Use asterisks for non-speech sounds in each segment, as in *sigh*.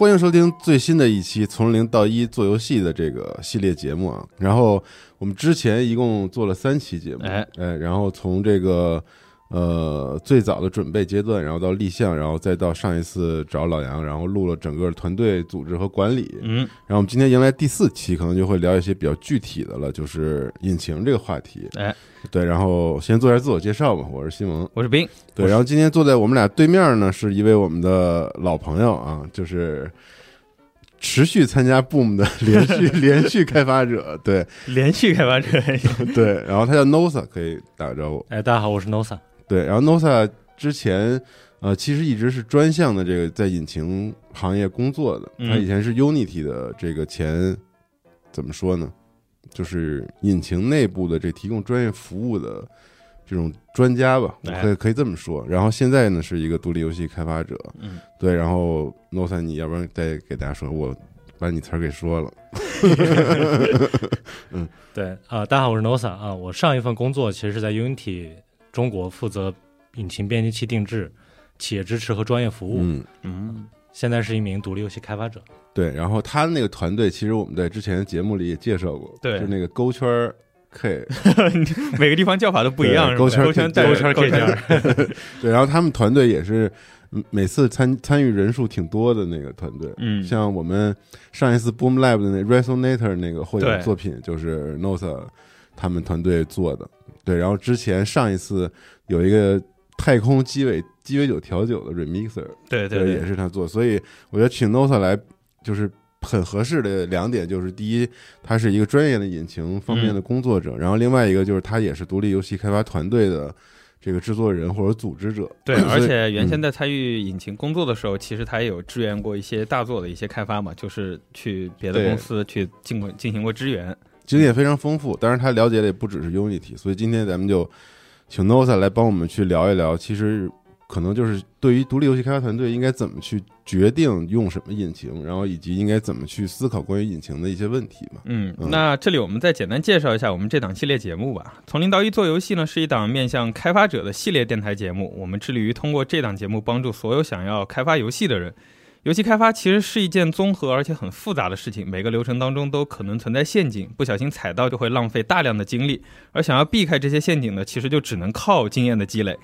欢迎收听最新的一期从零到一做游戏的这个系列节目啊。然后我们之前一共做了三期节目，哎哎，然后从这个呃最早的准备阶段，然后到立项，然后再到上一次找老杨，然后录了整个团队组织和管理。嗯，然后我们今天迎来第四期，可能就会聊一些比较具体的了，就是引擎这个话题。哎，对，然后先做一下自我介绍吧，我是西蒙。我是冰，对，然后今天坐在我们俩对面呢，是一位我们的老朋友啊，就是持续参加 Boom 的连续 *laughs* 连续开发者，对连续开发者，*laughs* 对，然后他叫 Nosa，可以打个招呼。哎，大家好，我是 Nosa。对，然后 Nosa 之前呃其实一直是专项的这个在引擎行业工作的，嗯他以前是 Unity 的这个前怎么说呢，就是引擎内部的这提供专业服务的。这种专家吧，可以可以这么说。然后现在呢，是一个独立游戏开发者，嗯，对，然后 Nosa，你要不然再给大家说，我把你词儿给说了。嗯 *laughs* *laughs* 对啊、大家好，我是 Nosa 啊。我上一份工作其实是在 Unity 中国负责引擎编辑器定制、企业支持和专业服务。嗯，嗯，现在是一名独立游戏开发者。对。然后他那个团队，其实我们在之前的节目里也介绍过，对就那个勾圈儿 K，*laughs* 每个地方叫法都不一样，勾圈勾圈带勾圈 K 圈，*laughs* 对。然后他们团队也是嗯每次参参与人数挺多的那个团队。嗯，像我们上一次 Boom Lab 的那 Resonator 那个获奖作品，就是 Nosa 他们团队做的。对，然后之前上一次有一个太空鸡尾鸡尾酒调酒的 remixer，对对也是他做，所以我觉得请 Nosa 来就是很合适的两点，就是第一，他是一个专业的引擎方面的工作者，然后另外一个就是他也是独立游戏开发团队的这个制作人或者组织者。对，*clears throat* 而且原先嗯在参与引擎工作的时候，其实他也有支援过一些大作的一些开发嘛，就是去别的公司去进过进行过支援。经验非常丰富，当然他了解的也不只是 Unity，所以今天咱们就请 Nosa 来帮我们去聊一聊，其实可能就是对于独立游戏开发团队应该怎么去决定用什么引擎，然后以及应该怎么去思考关于引擎的一些问题嘛。嗯，嗯那这里我们再简单介绍一下我们这档系列节目吧。从零到一做游戏呢，是一档面向开发者的系列电台节目。我们致力于通过这档节目帮助所有想要开发游戏的人。游戏开发其实是一件综合而且很复杂的事情，每个流程当中都可能存在陷阱，不小心踩到就会浪费大量的精力。而想要避开这些陷阱呢，其实就只能靠经验的积累。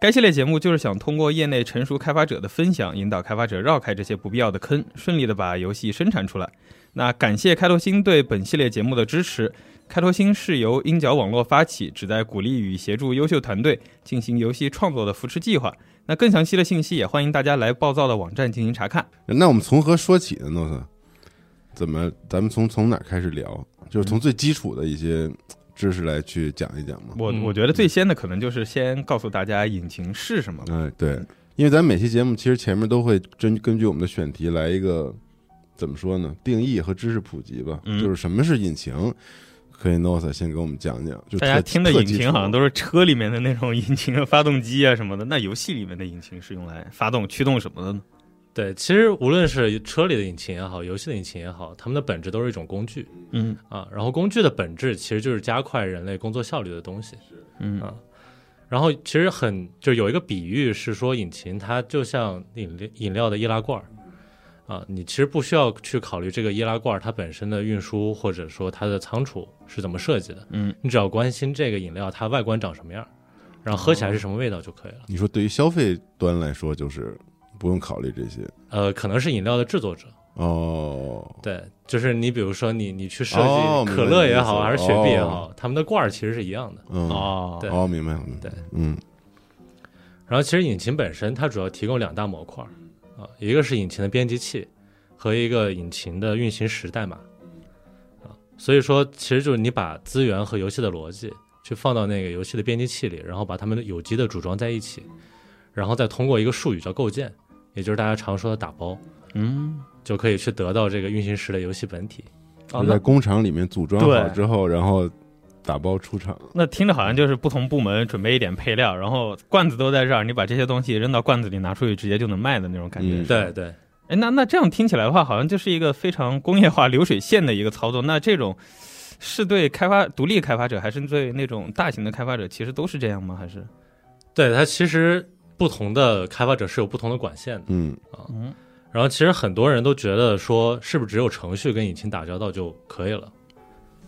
该系列节目就是想通过业内成熟开发者的分享，引导开发者绕开这些不必要的坑，顺利的把游戏生产出来。那感谢开拓星对本系列节目的支持。开拓星是由鹰角网络发起，旨在鼓励与协助优秀团队进行游戏创作的扶持计划。那更详细的信息也欢迎大家来暴躁的网站进行查看。那我们从何说起呢？Nosa，怎么咱们从从哪儿开始聊？就是从最基础的一些知识来去讲一讲嘛。我嗯我觉得最先的可能就是先告诉大家引擎是什么。嗯，对，因为咱每期节目其实前面都会根根据我们的选题来一个怎么说呢？定义和知识普及吧。嗯就是什么是引擎，可以 Nosa 先给我们讲讲。就大家听的引擎好像都是车里面的那种引擎、发动机啊什么的，那游戏里面的引擎是用来发动、驱动什么的呢？对，其实无论是车里的引擎也好，游戏的引擎也好，它们的本质都是一种工具嗯啊。然后工具的本质其实就是加快人类工作效率的东西。嗯啊然后其实很就有一个比喻是说，引擎它就像饮料饮料的易拉罐儿啊，你其实不需要去考虑这个易拉罐儿它本身的运输或者说它的仓储是怎么设计的，嗯，你只要关心这个饮料它外观长什么样儿，然后喝起来是什么味道就可以了。你说对于消费端来说，就是不用考虑这些呃，可能是饮料的制作者，哦。对，就是你比如说你你去设哦计可乐也好，还是雪碧也哦好，他们的罐儿其实是一样的。嗯，哦，对哦，明白了。对，嗯然后其实引擎本身它主要提供两大模块儿啊，一个是引擎的编辑器和一个引擎的运行时代码啊，所以说其实就是你把资源和游戏的逻辑去放到那个游戏的编辑器里，然后把它们的有机的组装在一起，然后再通过一个术语叫构建，也就是大家常说的打包，嗯，就可以去得到这个运行时的游戏本体。哦，那就在工厂里面组装好之后，然后打包出厂。那听着好像就是不同部门准备一点配料，然后罐子都在这儿，你把这些东西扔到罐子里拿出去，直接就能卖的那种感觉。嗯对对，哎，那那这样听起来的话，好像就是一个非常工业化流水线的一个操作。那这种是对开发独立开发者，还是对那种大型的开发者，其实都是这样吗？还是对它其实不同的开发者是有不同的管线的。嗯嗯然后其实很多人都觉得说，是不是只有程序跟引擎打交道就可以了？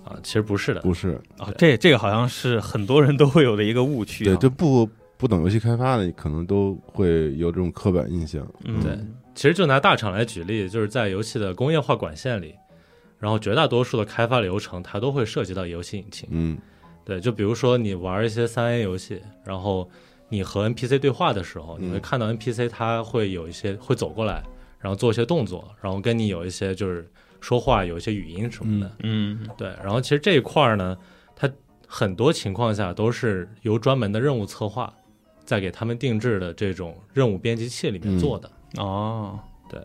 啊，其实不是的。不是，啊，这这个好像是很多人都会有的一个误区、啊。对，就不不懂游戏开发的，可能都会有这种刻板印象。嗯，对其实就拿大厂来举例，就是在游戏的工业化管线里，然后绝大多数的开发流程它都会涉及到游戏引擎。嗯对，就比如说你玩一些三 A 游戏，然后你和 NPC 对话的时候，你会嗯看到 NPC 它会有一些会走过来，然后做一些动作，然后跟你有一些就是说话有一些语音什么的。嗯对，然后其实这一块儿呢，它很多情况下都是由专门的任务策划在给他们定制的这种任务编辑器里面做的。哦，对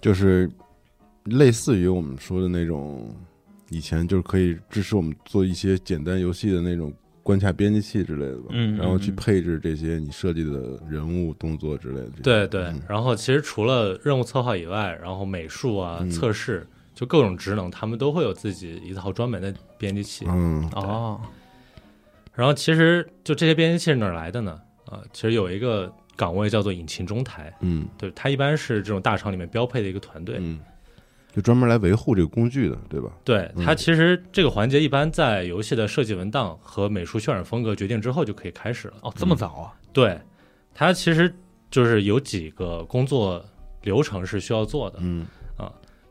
就是类似于我们说的那种，以前就是可以支持我们做一些简单游戏的那种关卡编辑器之类的吧，嗯然后去配置这些你设计的人物动作之类的。对对嗯，然后其实除了任务策划以外，然后美术啊、嗯测试，就各种职能，他们都会有自己一套专门的编辑器。嗯哦，然后其实就这些编辑器是哪儿来的呢？啊，其实有一个岗位叫做引擎中台，嗯对，它一般是这种大厂里面标配的一个团队。嗯，就专门来维护这个工具的，对吧？对嗯它其实这个环节一般在游戏的设计文档和美术渲染风格决定之后就可以开始了。哦，这么早啊？对，它其实就是有几个工作流程是需要做的。嗯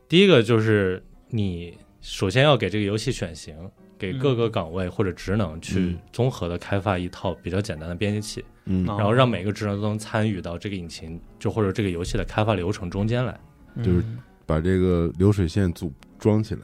第一个就是你首先要给这个游戏选型，给各个岗位或者职能去嗯综合的开发一套比较简单的编辑器，嗯。哦。然后让每个职能都能参与到这个引擎就或者这个游戏的开发流程中间来。就是嗯把这个流水线组装起来，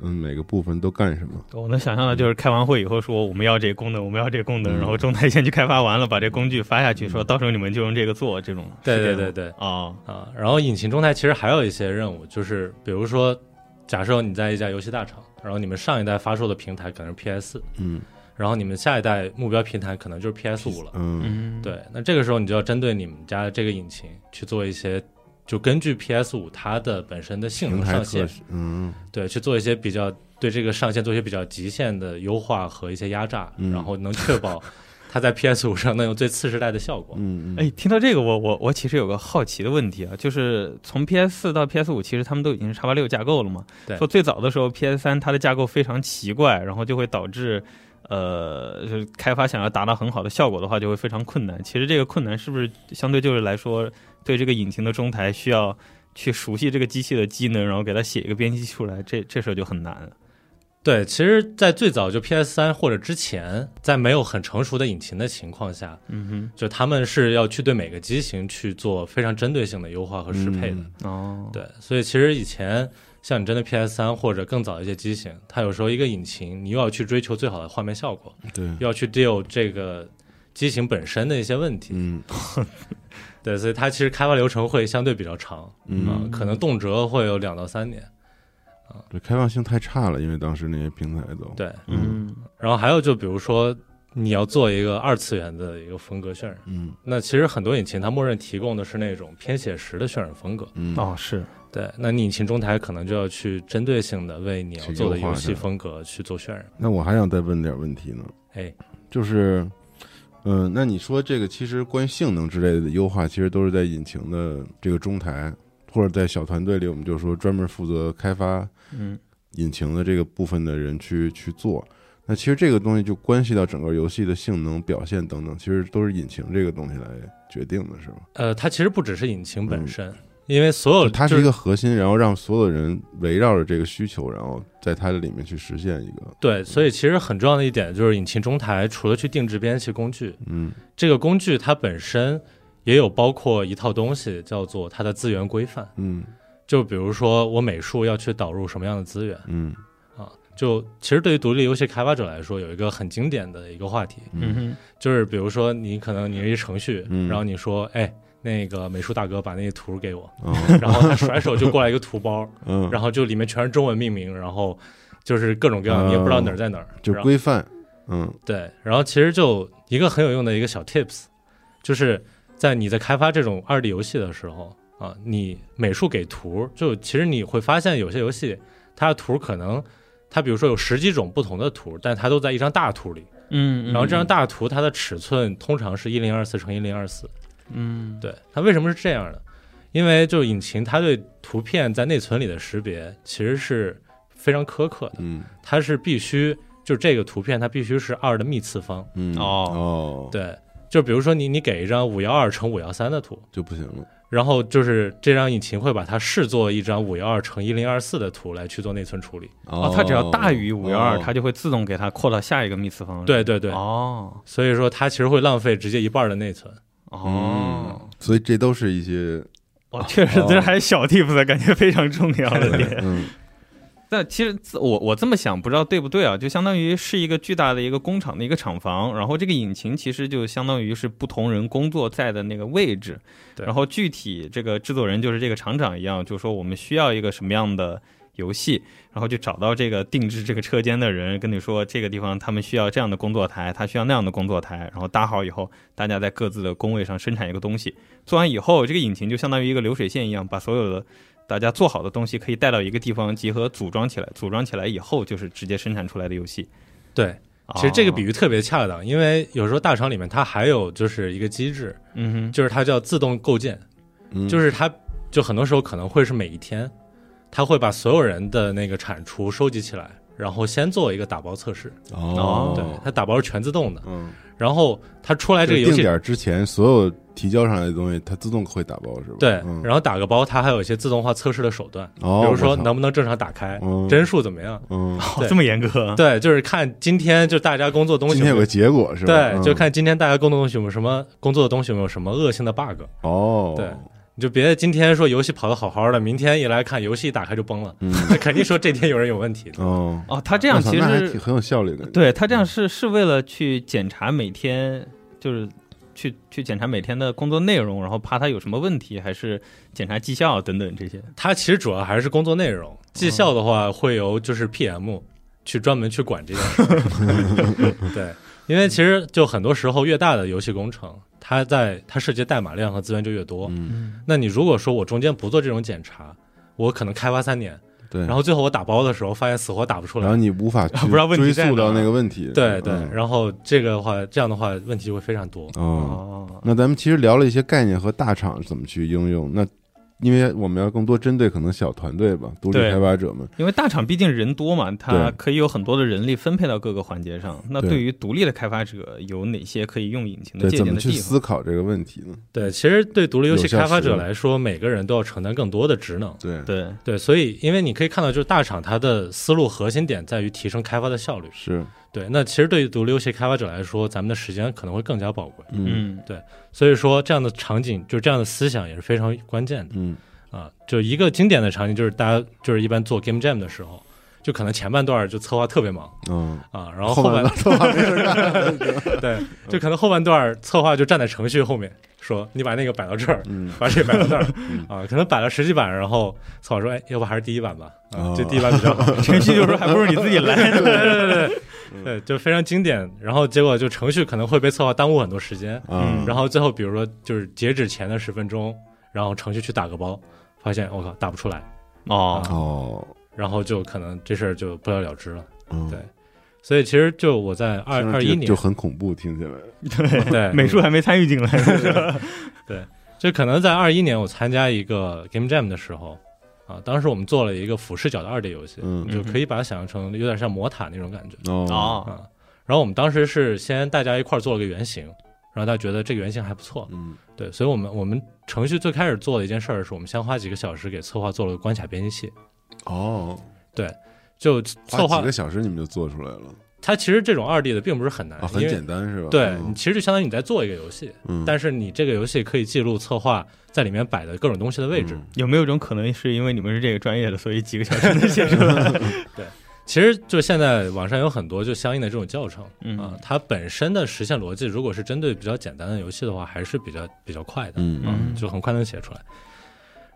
嗯，每个部分都干什么？我能想象的就是开完会以后说我们要这个功能，我们要这个功能，嗯然后中台先去开发完了，把这工具发下去，说到时候你们就用这个做这种。对对对对哦，啊，然后引擎中台其实还有一些任务，就是比如说，假设你在一家游戏大厂，然后你们上一代发售的平台可能是 PS，嗯然后你们下一代目标平台可能就是 PS 五了。嗯嗯，对，那这个时候你就要针对你们家的这个引擎去做一些，就根据 PS 五它的本身的性能上限，嗯对，去做一些比较对这个上限做一些比较极限的优化和一些压榨，嗯然后能确保 *laughs* 它在 PS 五上能有最次世代的效果。嗯嗯，哎，听到这个，我我我其实有个好奇的问题啊，就是从 PS 四到 PS 五，其实他们都已经是叉八六架构了嘛？对说最早的时候 PS 三它的架构非常奇怪，然后就会导致，呃，就是开发想要达到很好的效果的话，就会非常困难。其实这个困难是不是相对就是来说，对这个引擎的中台需要去熟悉这个机器的机能，然后给它写一个编辑出来，这这事儿就很难了。对，其实，在最早就 PS 三或者之前，在没有很成熟的引擎的情况下，嗯哼，就他们是要去对每个机型去做非常针对性的优化和适配的。嗯哦，对，所以其实以前像你真的 PS 三或者更早一些机型，它有时候一个引擎，你又要去追求最好的画面效果，对，又要去 deal 这个机型本身的一些问题。嗯对，所以它其实开发流程会相对比较长，啊、嗯，可能动辄会有两到三年。这开放性太差了，因为当时那些平台都，对，嗯然后还有就比如说你要做一个二次元的一个风格渲染，嗯那其实很多引擎它默认提供的是那种偏写实的渲染风格。嗯哦是，对，那你引擎中台可能就要去针对性的为你要做的游戏风格去做渲染。那我还想再问点问题呢，哎，就是，嗯、那你说这个其实关于性能之类的优化，其实都是在引擎的这个中台，或者在小团队里，我们就说专门负责开发嗯引擎的这个部分的人去去做。那其实这个东西就关系到整个游戏的性能表现等等，其实都是引擎这个东西来决定的，是吗？呃，它其实不只是引擎本身，因为所有它是一个核心，然后让所有人围绕着这个需求，然后在它的里面去实现一个，对，所以其实很重要的一点就是引擎中台除了去定制编辑工具，嗯这个工具它本身也有包括一套东西叫做它的资源规范。嗯就比如说我美术要去导入什么样的资源嗯啊？就其实对于独立游戏开发者来说，有一个很经典的一个话题，嗯哼就是比如说你可能你是一程序，嗯然后你说，哎，那个美术大哥把那个图给我，哦 *laughs* 然后他甩手就过来一个图包，嗯，然后就里面全是中文命名，然后就是各种各样，哦你也不知道哪儿在哪儿，就然后规范，嗯。对，然后其实就一个很有用的一个小 tips，就是在你在开发这种二 D 游戏的时候啊，你美术给图，就其实你会发现有些游戏它的图可能它比如说有十几种不同的图，但它都在一张大图里，嗯，然后这张大图它的尺寸通常是一零二四乘一零二四，嗯对，它为什么是这样的？因为就是引擎它对图片在内存里的识别其实是非常苛刻的，嗯它是必须就是这个图片它必须是二的幂次方，嗯哦哦，对，就比如说你你给一张五幺二乘五幺三的图，就不行了。然后就是这张引擎会把它视作一张五幺二乘一零二四的图来去做内存处理。哦，它只要大于五幺二，哦它就会自动给它扩到下一个幂次方。对对对，哦所以说它其实会浪费直接一半的内存。哦嗯，，所以这都是一些哇，确实这还是小 tips，感觉非常重要的 *laughs* 点。嗯但其实我我这么想，不知道对不对啊？就相当于是一个巨大的一个工厂的一个厂房，然后这个引擎其实就相当于是不同人工作在的那个位置，然后具体这个制作人就是这个厂长一样，就说我们需要一个什么样的游戏，然后就找到这个定制这个车间的人，跟你说这个地方他们需要这样的工作台，他需要那样的工作台，然后搭好以后，大家在各自的工位上生产一个东西，做完以后，这个引擎就相当于一个流水线一样，把所有的大家做好的东西可以带到一个地方集合组装起来，组装起来以后就是直接生产出来的游戏。对，其实这个比喻，特别恰当，因为有时候大厂里面它还有就是一个机制，嗯哼，就是它叫自动构建，嗯，就是它就很多时候可能会是每一天，它会把所有人的那个产出收集起来，然后先做一个打包测试。哦，对，它打包是全自动的，嗯，然后它出来这个游戏。定点之前所有提交上来的东西，它自动会打包是吧？对，嗯。然后打个包，它还有一些自动化测试的手段，哦，比如说能不能正常打开，嗯。帧数怎么样，嗯，对。这么严格，对，就是看今天就大家工作东西今天有个结果是吧？对，嗯。就看今天大家工作东西有没有什么工作的东西有没有什么恶性的 bug，哦，对你就别今天说游戏跑得好好的，明天一来看游戏一打开就崩了，肯定说这天有人有问题的。哦，哦，他这样其实还挺实很有效率的，对他这样是是为了去检查每天就是。去去检查每天的工作内容，然后怕他有什么问题，还是检查绩效等等这些。他其实主要还是工作内容，绩效的话会由就是 PM 去专门去管这件事儿。*laughs* 对，因为其实就很多时候越大的游戏工程，它在它涉及代码量和资源就越多。嗯，嗯，那你如果说我中间不做这种检查，我可能开发三年，对，然后最后我打包的时候发现死活打不出来然后。你无法 *laughs* 不知道问题追溯到那个问题，对对，嗯然后这个的话，这样的话问题就会非常多。哦，哦，那咱们其实聊了一些概念和大厂怎么去应用，那因为我们要更多针对可能小团队吧，独立开发者们，因为大厂毕竟人多嘛，它可以有很多的人力分配到各个环节上。那对对于独立的开发者，有哪些可以用引擎的对，借怎么去鉴的地方？思考这个问题呢？对，其实对独立游戏开发者来说，每个人都要承担更多的职能。对，对，对，所以因为你可以看到，就是大厂它的思路核心点在于提升开发的效率。是，对，那其实对于独立游戏开发者来说，咱们的时间可能会更加宝贵。嗯对，所以说，这样的场景就是这样的思想也是非常关键的嗯啊。就一个经典的场景，就是大家就是一般做 Game Jam 的时候，就可能前半段就策划特别忙嗯，啊，然后后半半段策划没事干，*laughs* 对，就可能后半段策划就站在程序后面说，你把那个摆到这儿，嗯把这个摆到那儿嗯啊，可能摆了十几版，然后策划说，哎，要不还是第一版吧，啊哦，这第一版比较好。*laughs* 程序就说还不如你自己来呢。对对对对对，就非常经典。然后结果就程序可能会被策划耽误很多时间，嗯，然后最后比如说就是截止前的十分钟，然后程序去打个包，发现我靠打不出来，哦，哦，然后就可能这事儿就不了了之了。嗯。对。所以其实就我在二二一年就就，很恐怖，听起来，对 *laughs* 对。美术还没参与进来。*laughs* 对。就可能在二一年我参加一个 Game Jam 的时候。啊，当时我们做了一个俯视角的二 D 游戏，嗯。就可以把它想象成有点像魔塔那种感觉。哦。哦，啊，然后我们当时是先大家一块儿做了个原型，然后大家觉得这个原型还不错，嗯。对，所以我们我们程序最开始做的一件事儿是我们先花几个小时给策划做了个关卡编辑器，哦，对就策划花几个小时你们就做出来了它其实这种二 D 的并不是很难，啊，很简单是吧？对嗯你其实就相当于你在做一个游戏，嗯，但是你这个游戏可以记录策划在里面摆的各种东西的位置。嗯有没有一种可能是因为你们是这个专业的，所以几个小时能写出来？对其实就现在网上有很多就相应的这种教程嗯啊，它本身的实现逻辑如果是针对比较简单的游戏的话，还是比较比较快的。嗯，就很快能写出来。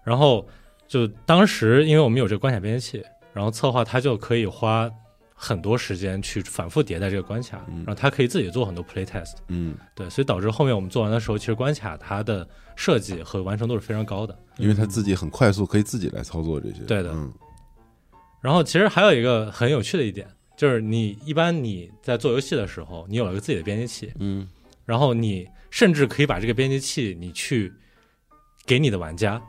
然后就当时因为我们有这个关卡编辑器，然后策划它就可以花很多时间去反复迭代这个关卡，嗯。然后它可以自己做很多 play test，嗯，对，所以导致后面我们做完的时候，其实关卡它的设计和完成度是非常高的。因为他自己很快速，可以自己来操作这些，对的。嗯。然后其实还有一个很有趣的一点，就是你一般你在做游戏的时候，你有了个自己的编辑器，嗯。然后你甚至可以把这个编辑器你去给你的玩家，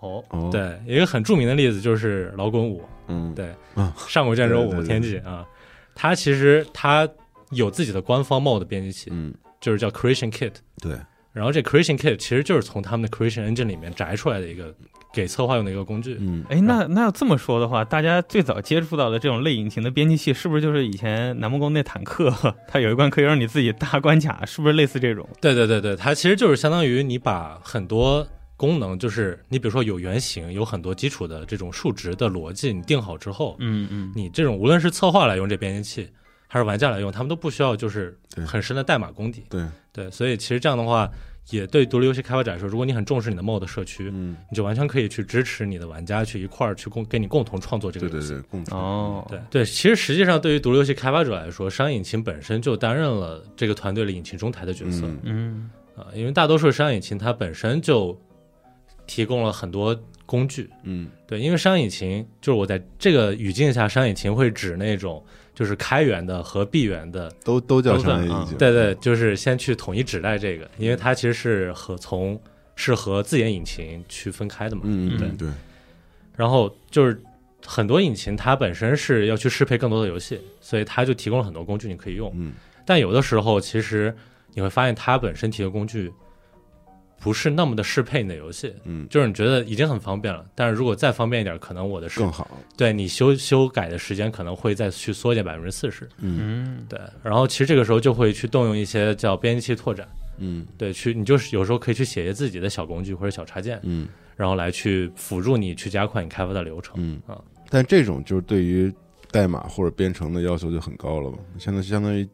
哦，哦，，对，一个很著名的例子就是老滚五，嗯，对，啊。上古卷轴五天际啊，它其实它有自己的官方 mod 编辑器，嗯，就是叫 Creation Kit。对，然后这 Creation Kit 其实就是从他们的 Creation Engine 里面摘出来的一个给策划用的一个工具。嗯，哎，那那要这么说的话，大家最早接触到的这种类引擎的编辑器，是不是就是以前南梦宫那坦克，*laughs* 它有一关可以让你自己搭关卡，是不是类似这种？对对对对，它其实就是相当于你把很多功能，就是你比如说有原型，有很多基础的这种数值的逻辑，你定好之后，嗯嗯，你这种无论是策划来用这编辑器，还是玩家来用，他们都不需要就是很深的代码功底。对，对，所以其实这样的话，也对独立游戏开发者来说，如果你很重视你的 mod 社区，嗯，你就完全可以去支持你的玩家去一块儿去共跟你共同创作这个游戏。对对对，共创，哦，对对，其实实际上对于独立游戏开发者来说，商业引擎本身就担任了这个团队的引擎中台的角色嗯嗯啊、因为大多数商业引擎它本身就提供了很多工具。嗯对，因为商业引擎就是我在这个语境下，商业引擎会指那种就是开源的和闭源的，都都叫商业引擎，对对，就是先去统一指代这个，因为它其实是和从是和自研引擎去分开的嘛。嗯，嗯对嗯对，然后就是很多引擎它本身是要去适配更多的游戏，所以它就提供了很多工具你可以用。嗯但有的时候其实你会发现它本身提的工具不是那么的适配你的游戏，嗯，就是你觉得已经很方便了，但是如果再方便一点，可能我的是更好，对你修修改的时间可能会再去缩减百分之四十。嗯。嗯。对，然后其实这个时候就会去动用一些叫编辑器拓展，嗯。对，去你就是有时候可以去写一些自己的小工具或者小插件，嗯。然后来去辅助你去加快你开发的流程。嗯。啊，但这种就是对于代码或者编程的要求就很高了吧？相当相当于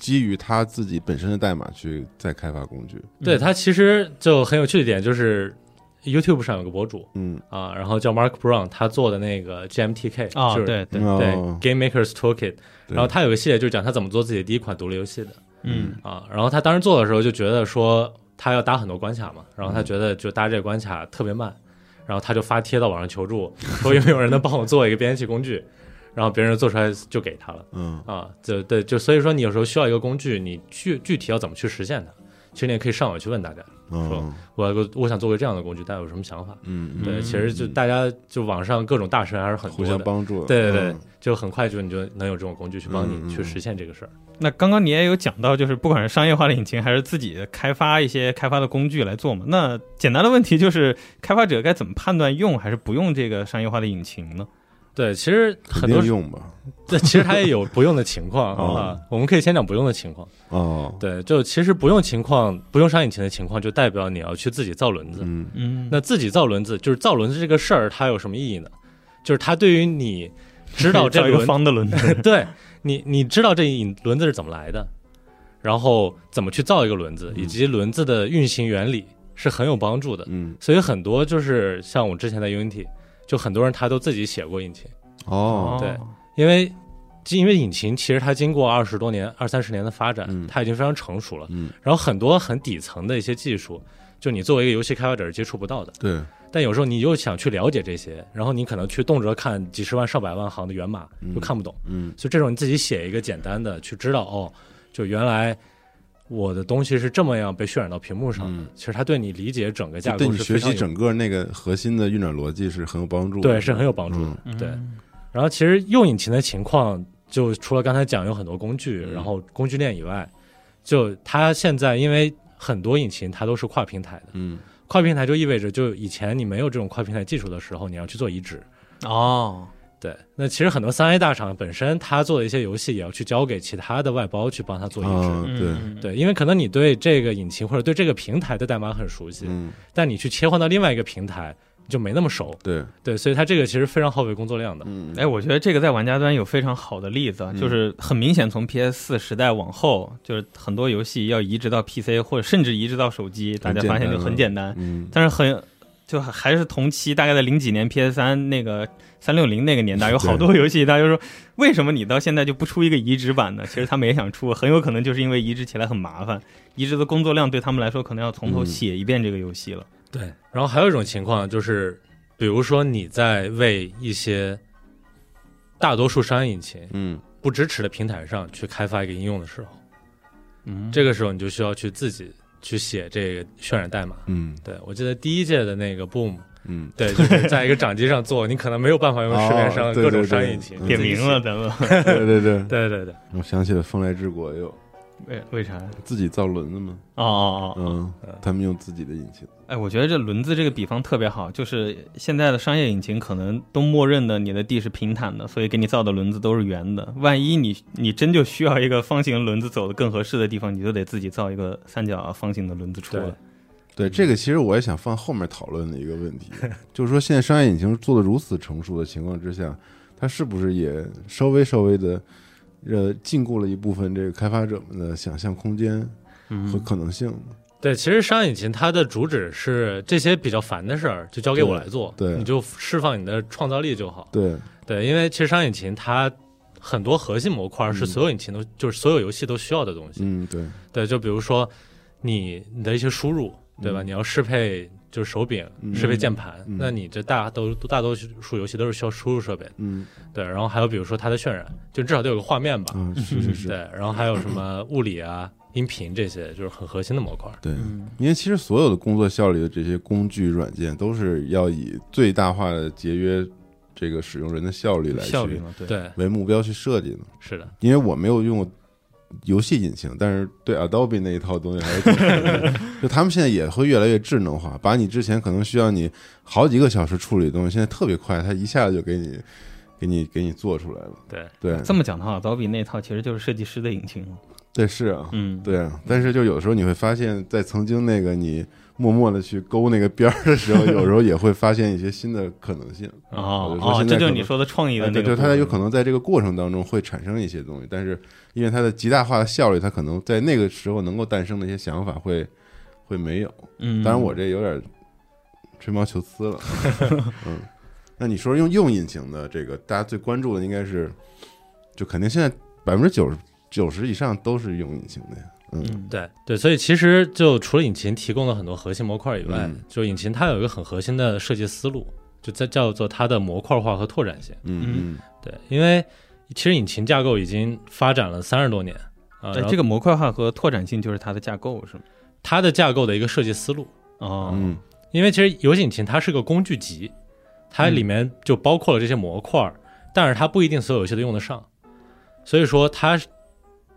基于他自己本身的代码去再开发工具，对，他其实就很有趣的一点就是，YouTube 上有个博主嗯，啊，然后叫 Mark Brown，他做的那个 GMTK 哦，就是对对，对哦 Game Makers Toolkit，对。然后他有个系列就是讲他怎么做自己的第一款独立游戏的嗯。啊，然后他当时做的时候就觉得说他要搭很多关卡嘛，然后他觉得就搭这个关卡特别慢，然后他就发帖到网上求助，说有没有人能帮我做一个编辑工具，然后别人做出来就给他了。嗯啊，就对，就所以说你有时候需要一个工具，你具具体要怎么去实现它，其实你也可以上网去问大家，嗯我有个我想做个这样的工具，大家有什么想法？嗯，嗯对，嗯其实就大家就网上各种大神还是很互多的，相帮助，对对对嗯，就很快就你就能有这种工具去帮你去实现这个事儿。那刚刚你也有讲到，就是不管是商业化的引擎，还是自己开发一些开发的工具来做嘛。那简单的问题就是，开发者该怎么判断用还是不用这个商业化的引擎呢？对，其实很多用吧？*laughs* 对，其实它也有不用的情况哦啊。我们可以先讲不用的情况。哦，对，就其实不用情况，不用上引擎的情况，就代表你要去自己造轮子。嗯嗯，那自己造轮子，就是造轮子这个事儿，它有什么意义呢？就是它对于你知道这一个方的轮子，*laughs* 对你，你知道这引轮子是怎么来的，然后怎么去造一个轮子，嗯以及轮子的运行原理是很有帮助的。嗯所以很多就是像我之前在 Unity，就很多人他都自己写过引擎，哦，对。因为因为引擎其实它经过二十多年、二三十年的发展，嗯。它已经非常成熟了。嗯。然后很多很底层的一些技术，就你作为一个游戏开发者是接触不到的。对，但有时候你又想去了解这些，然后你可能去动辄看几十万、上百万行的源码，嗯。又看不懂。嗯。所以这种你自己写一个简单的，去知道哦，就原来我的东西是这么样被渲染到屏幕上的。嗯其实它对你理解整个架对构你学习整个那个核心的运转逻辑是很有帮助的，对是很有帮助的。嗯对嗯然后其实用引擎的情况，就除了刚才讲有很多工具，嗯然后工具链以外，就它现在因为很多引擎它都是跨平台的，嗯跨平台就意味着就以前你没有这种跨平台技术的时候，你要去做移植。哦，对，那其实很多三 A 大厂本身它做的一些游戏也要去交给其他的外包去帮他做移植。啊对。嗯，对，因为可能你对这个引擎或者对这个平台的代码很熟悉，嗯。但你去切换到另外一个平台就没那么熟。对，对，所以它这个其实非常耗费工作量的。嗯。哎，我觉得这个在玩家端有非常好的例子，就是很明显从 PS 四时代往后，就是很多游戏要移植到 PC 或者甚至移植到手机，大家发现就很简单，嗯。但是很就还是同期，大概在零几年 PS 三那个三六零那个年代，*laughs* 有好多游戏，大家就说为什么你到现在就不出一个移植版呢？其实他们也想出，很有可能就是因为移植起来很麻烦，移植的工作量对他们来说可能要从头嗯写一遍这个游戏了。对，然后还有一种情况就是，比如说你在为一些大多数商业引擎嗯不支持的平台上去开发一个应用的时候，嗯，这个时候你就需要去自己去写这个渲染代码。嗯对我记得第一届的那个 Boom，嗯，对，就是在一个掌机上做，你可能没有办法用市面上各种商业引擎嗯点名了，咱们 *laughs* 对对对，对对对，我想起了风来之国也有为为啥？自己造轮子吗，哦哦哦，嗯，他们用自己的引擎，哎，我觉得这轮子这个比方特别好，就是现在的商业引擎可能都默认的你的地是平坦的，所以给你造的轮子都是圆的。万一你你真就需要一个方形轮子走的更合适的地方，你就得自己造一个三角啊方形的轮子出来。对这个，其实我也想放后面讨论的一个问题，就是说现在商业引擎做的如此成熟的情况之下，它是不是也稍微稍微的呃禁锢了一部分这个开发者们的想象空间和嗯可能性？对，其实商业引擎它的主旨是这些比较烦的事儿就交给我来做，对对你就释放你的创造力就好。对，对，因为其实商业引擎它很多核心模块是嗯所有引擎都、就是所有游戏都需要的东西。嗯，对，对，就比如说你你的一些输入，对吧？嗯你要适配就是手柄，嗯适配键盘，嗯那你这大都大多数游戏都是需要输入设备。嗯对，然后还有比如说它的渲染，就至少得有个画面吧。嗯，是是是，对，然后还有什么物理啊、音频这些，就是很核心的模块。对，嗯因为其实所有的工作效率的这些工具软件，都是要以最大化的节约这个使用人的效率来去效率嘛，对，对，为目标去设计的。是的，因为我没有用过游戏引擎，但是对 Adobe 那一套东西还是挺熟的。*laughs* 就他们现在也会越来越智能化，把你之前可能需要你好几个小时处理的东西，现在特别快，它一下子就给你给你给你做出来了。对，对，这么讲的话，Adobe 那套其实就是设计师的引擎。对是啊，嗯，对啊，但是就有的时候你会发现，在曾经那个你默默的去勾那个边儿的时候，*laughs* 有时候也会发现一些新的可能性。啊哦，这就是你说的创意的哎对对，那个部分。它有可能在这个过程当中会产生一些东西，但是因为它的极大化的效率，它可能在那个时候能够诞生的一些想法会会没有。嗯，当然，我这有点吹毛求疵了。*laughs* 嗯，那你说用用引擎的这个，大家最关注的应该是，就肯定现在百分之九十九十以上都是用引擎的呀。嗯嗯，对对，所以其实就除了引擎提供了很多核心模块以外，嗯就引擎它有一个很核心的设计思路，就在叫做它的模块化和拓展性。嗯嗯对，因为其实引擎架构已经发展了三十多年啊，这个模块化和拓展性就是它的架构是吗？它的架构的一个设计思路。哦，嗯因为其实游戏引擎它是个工具集，它里面就包括了这些模块，但是它不一定所有游戏都用得上，所以说它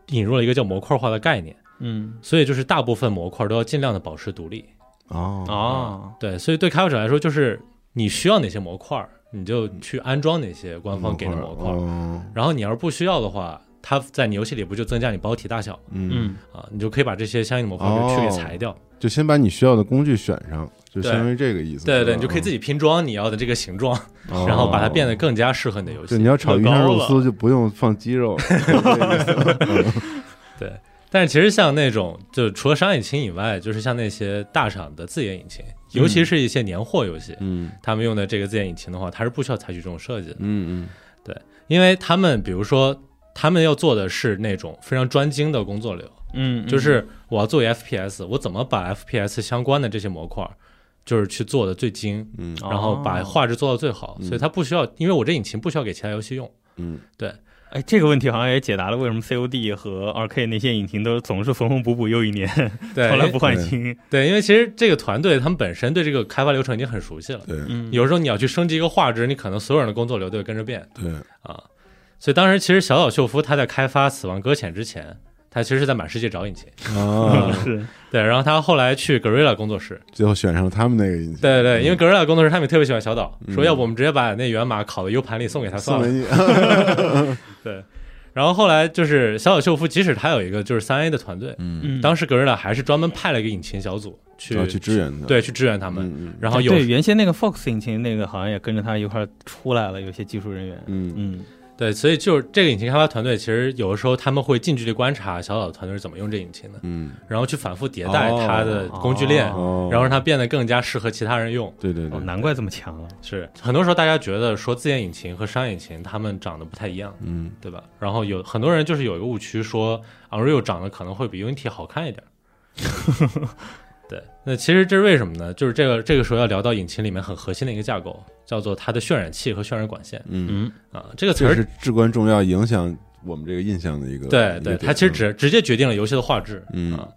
引入了一个叫模块化的概念，嗯，所以就是大部分模块都要尽量的保持独立。哦。哦，对，所以对开发者来说，就是你需要哪些模块，你就去安装哪些官方给的模块，哦然后你要是不需要的话，它在你游戏里不就增加你包体大小嗯，嗯，啊？你就可以把这些相应的模块就去给裁掉。就先把你需要的工具选上，就相当于这个意思。对对，你就可以自己拼装你要的这个形状，哦。然后把它变得更加适合你的游戏。就你要炒鱼香肉丝就不用放鸡肉，*laughs* 但是其实像那种，就除了商业引擎以外，就是像那些大厂的自研引擎，尤其是一些年货游戏，嗯。他们用的这个自研引擎的话，它是不需要采取这种设计的，嗯嗯，对因为他们比如说，他们要做的是那种非常专精的工作流，嗯，就是我要做一 FPS，我怎么把 FPS 相关的这些模块，就是去做的最精，嗯。哦然后把画质做到最好，嗯。所以它不需要，因为我这引擎不需要给其他游戏用。嗯哎，这个问题好像也解答了为什么 COD 和 2K 那些引擎都总是缝缝补补又一年，对，*laughs* 从来不换新。对，因为其实这个团队他们本身对这个开发流程已经很熟悉了。对嗯，有时候你要去升级一个画质，你可能所有人的工作流都会跟着变对，啊。所以当时其实小岛秀夫他在开发《死亡搁浅》之前，他其实是在满世界找引擎。啊，*laughs* 是，对，然后他后来去 Gorilla 工作室，最后选上了他们那个引擎，对对对，因为 Gorilla 工作室他们也特别喜欢小岛，嗯。说要不我们直接把那源码拷到 U 盘里送给他算了。送给你，*laughs* 对，然后后来就是小岛秀夫，即使他有一个就是三 A 的团队，嗯，嗯，当时 Gorilla 还是专门派了一个引擎小组去要去支援他，对去支援他们。然后有对原先那个 Fox 引擎那个好像也跟着他一块儿出来了，有些技术人员。嗯。嗯对，所以就是这个引擎开发团队，其实有的时候他们会近距离观察小岛的团队是怎么用这引擎的，嗯然后去反复迭代哦它的工具链，哦，然后让它变得更加适合其他人用。哦，对对对，难怪这么强啊。是很多时候大家觉得说自研引擎和商业引擎它们长得不太一样，嗯对吧？然后有很多人就是有一个误区，说 Unreal 长得可能会比 Unity 好看一点。*laughs* 对，那其实这是为什么呢？就是这个这个时候要聊到引擎里面很核心的一个架构，叫做它的渲染器和渲染管线嗯，嗯啊。这个词儿是至关重要，影响我们这个印象的一个，对对，它其实直直接决定了游戏的画质，嗯啊。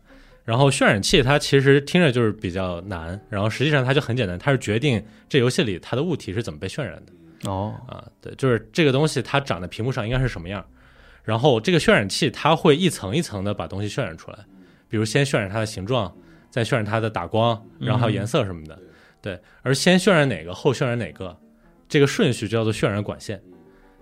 然后渲染器它其实听着就是比较难，然后实际上它就很简单，它是决定这游戏里它的物体是怎么被渲染的哦，啊。对，就是这个东西它长在屏幕上应该是什么样，然后这个渲染器它会一层一层的把东西渲染出来，比如先渲染它的形状，再渲染它的打光，然后还有颜色什么的。对，而先渲染哪个，后渲染哪个，这个顺序叫做渲染管线。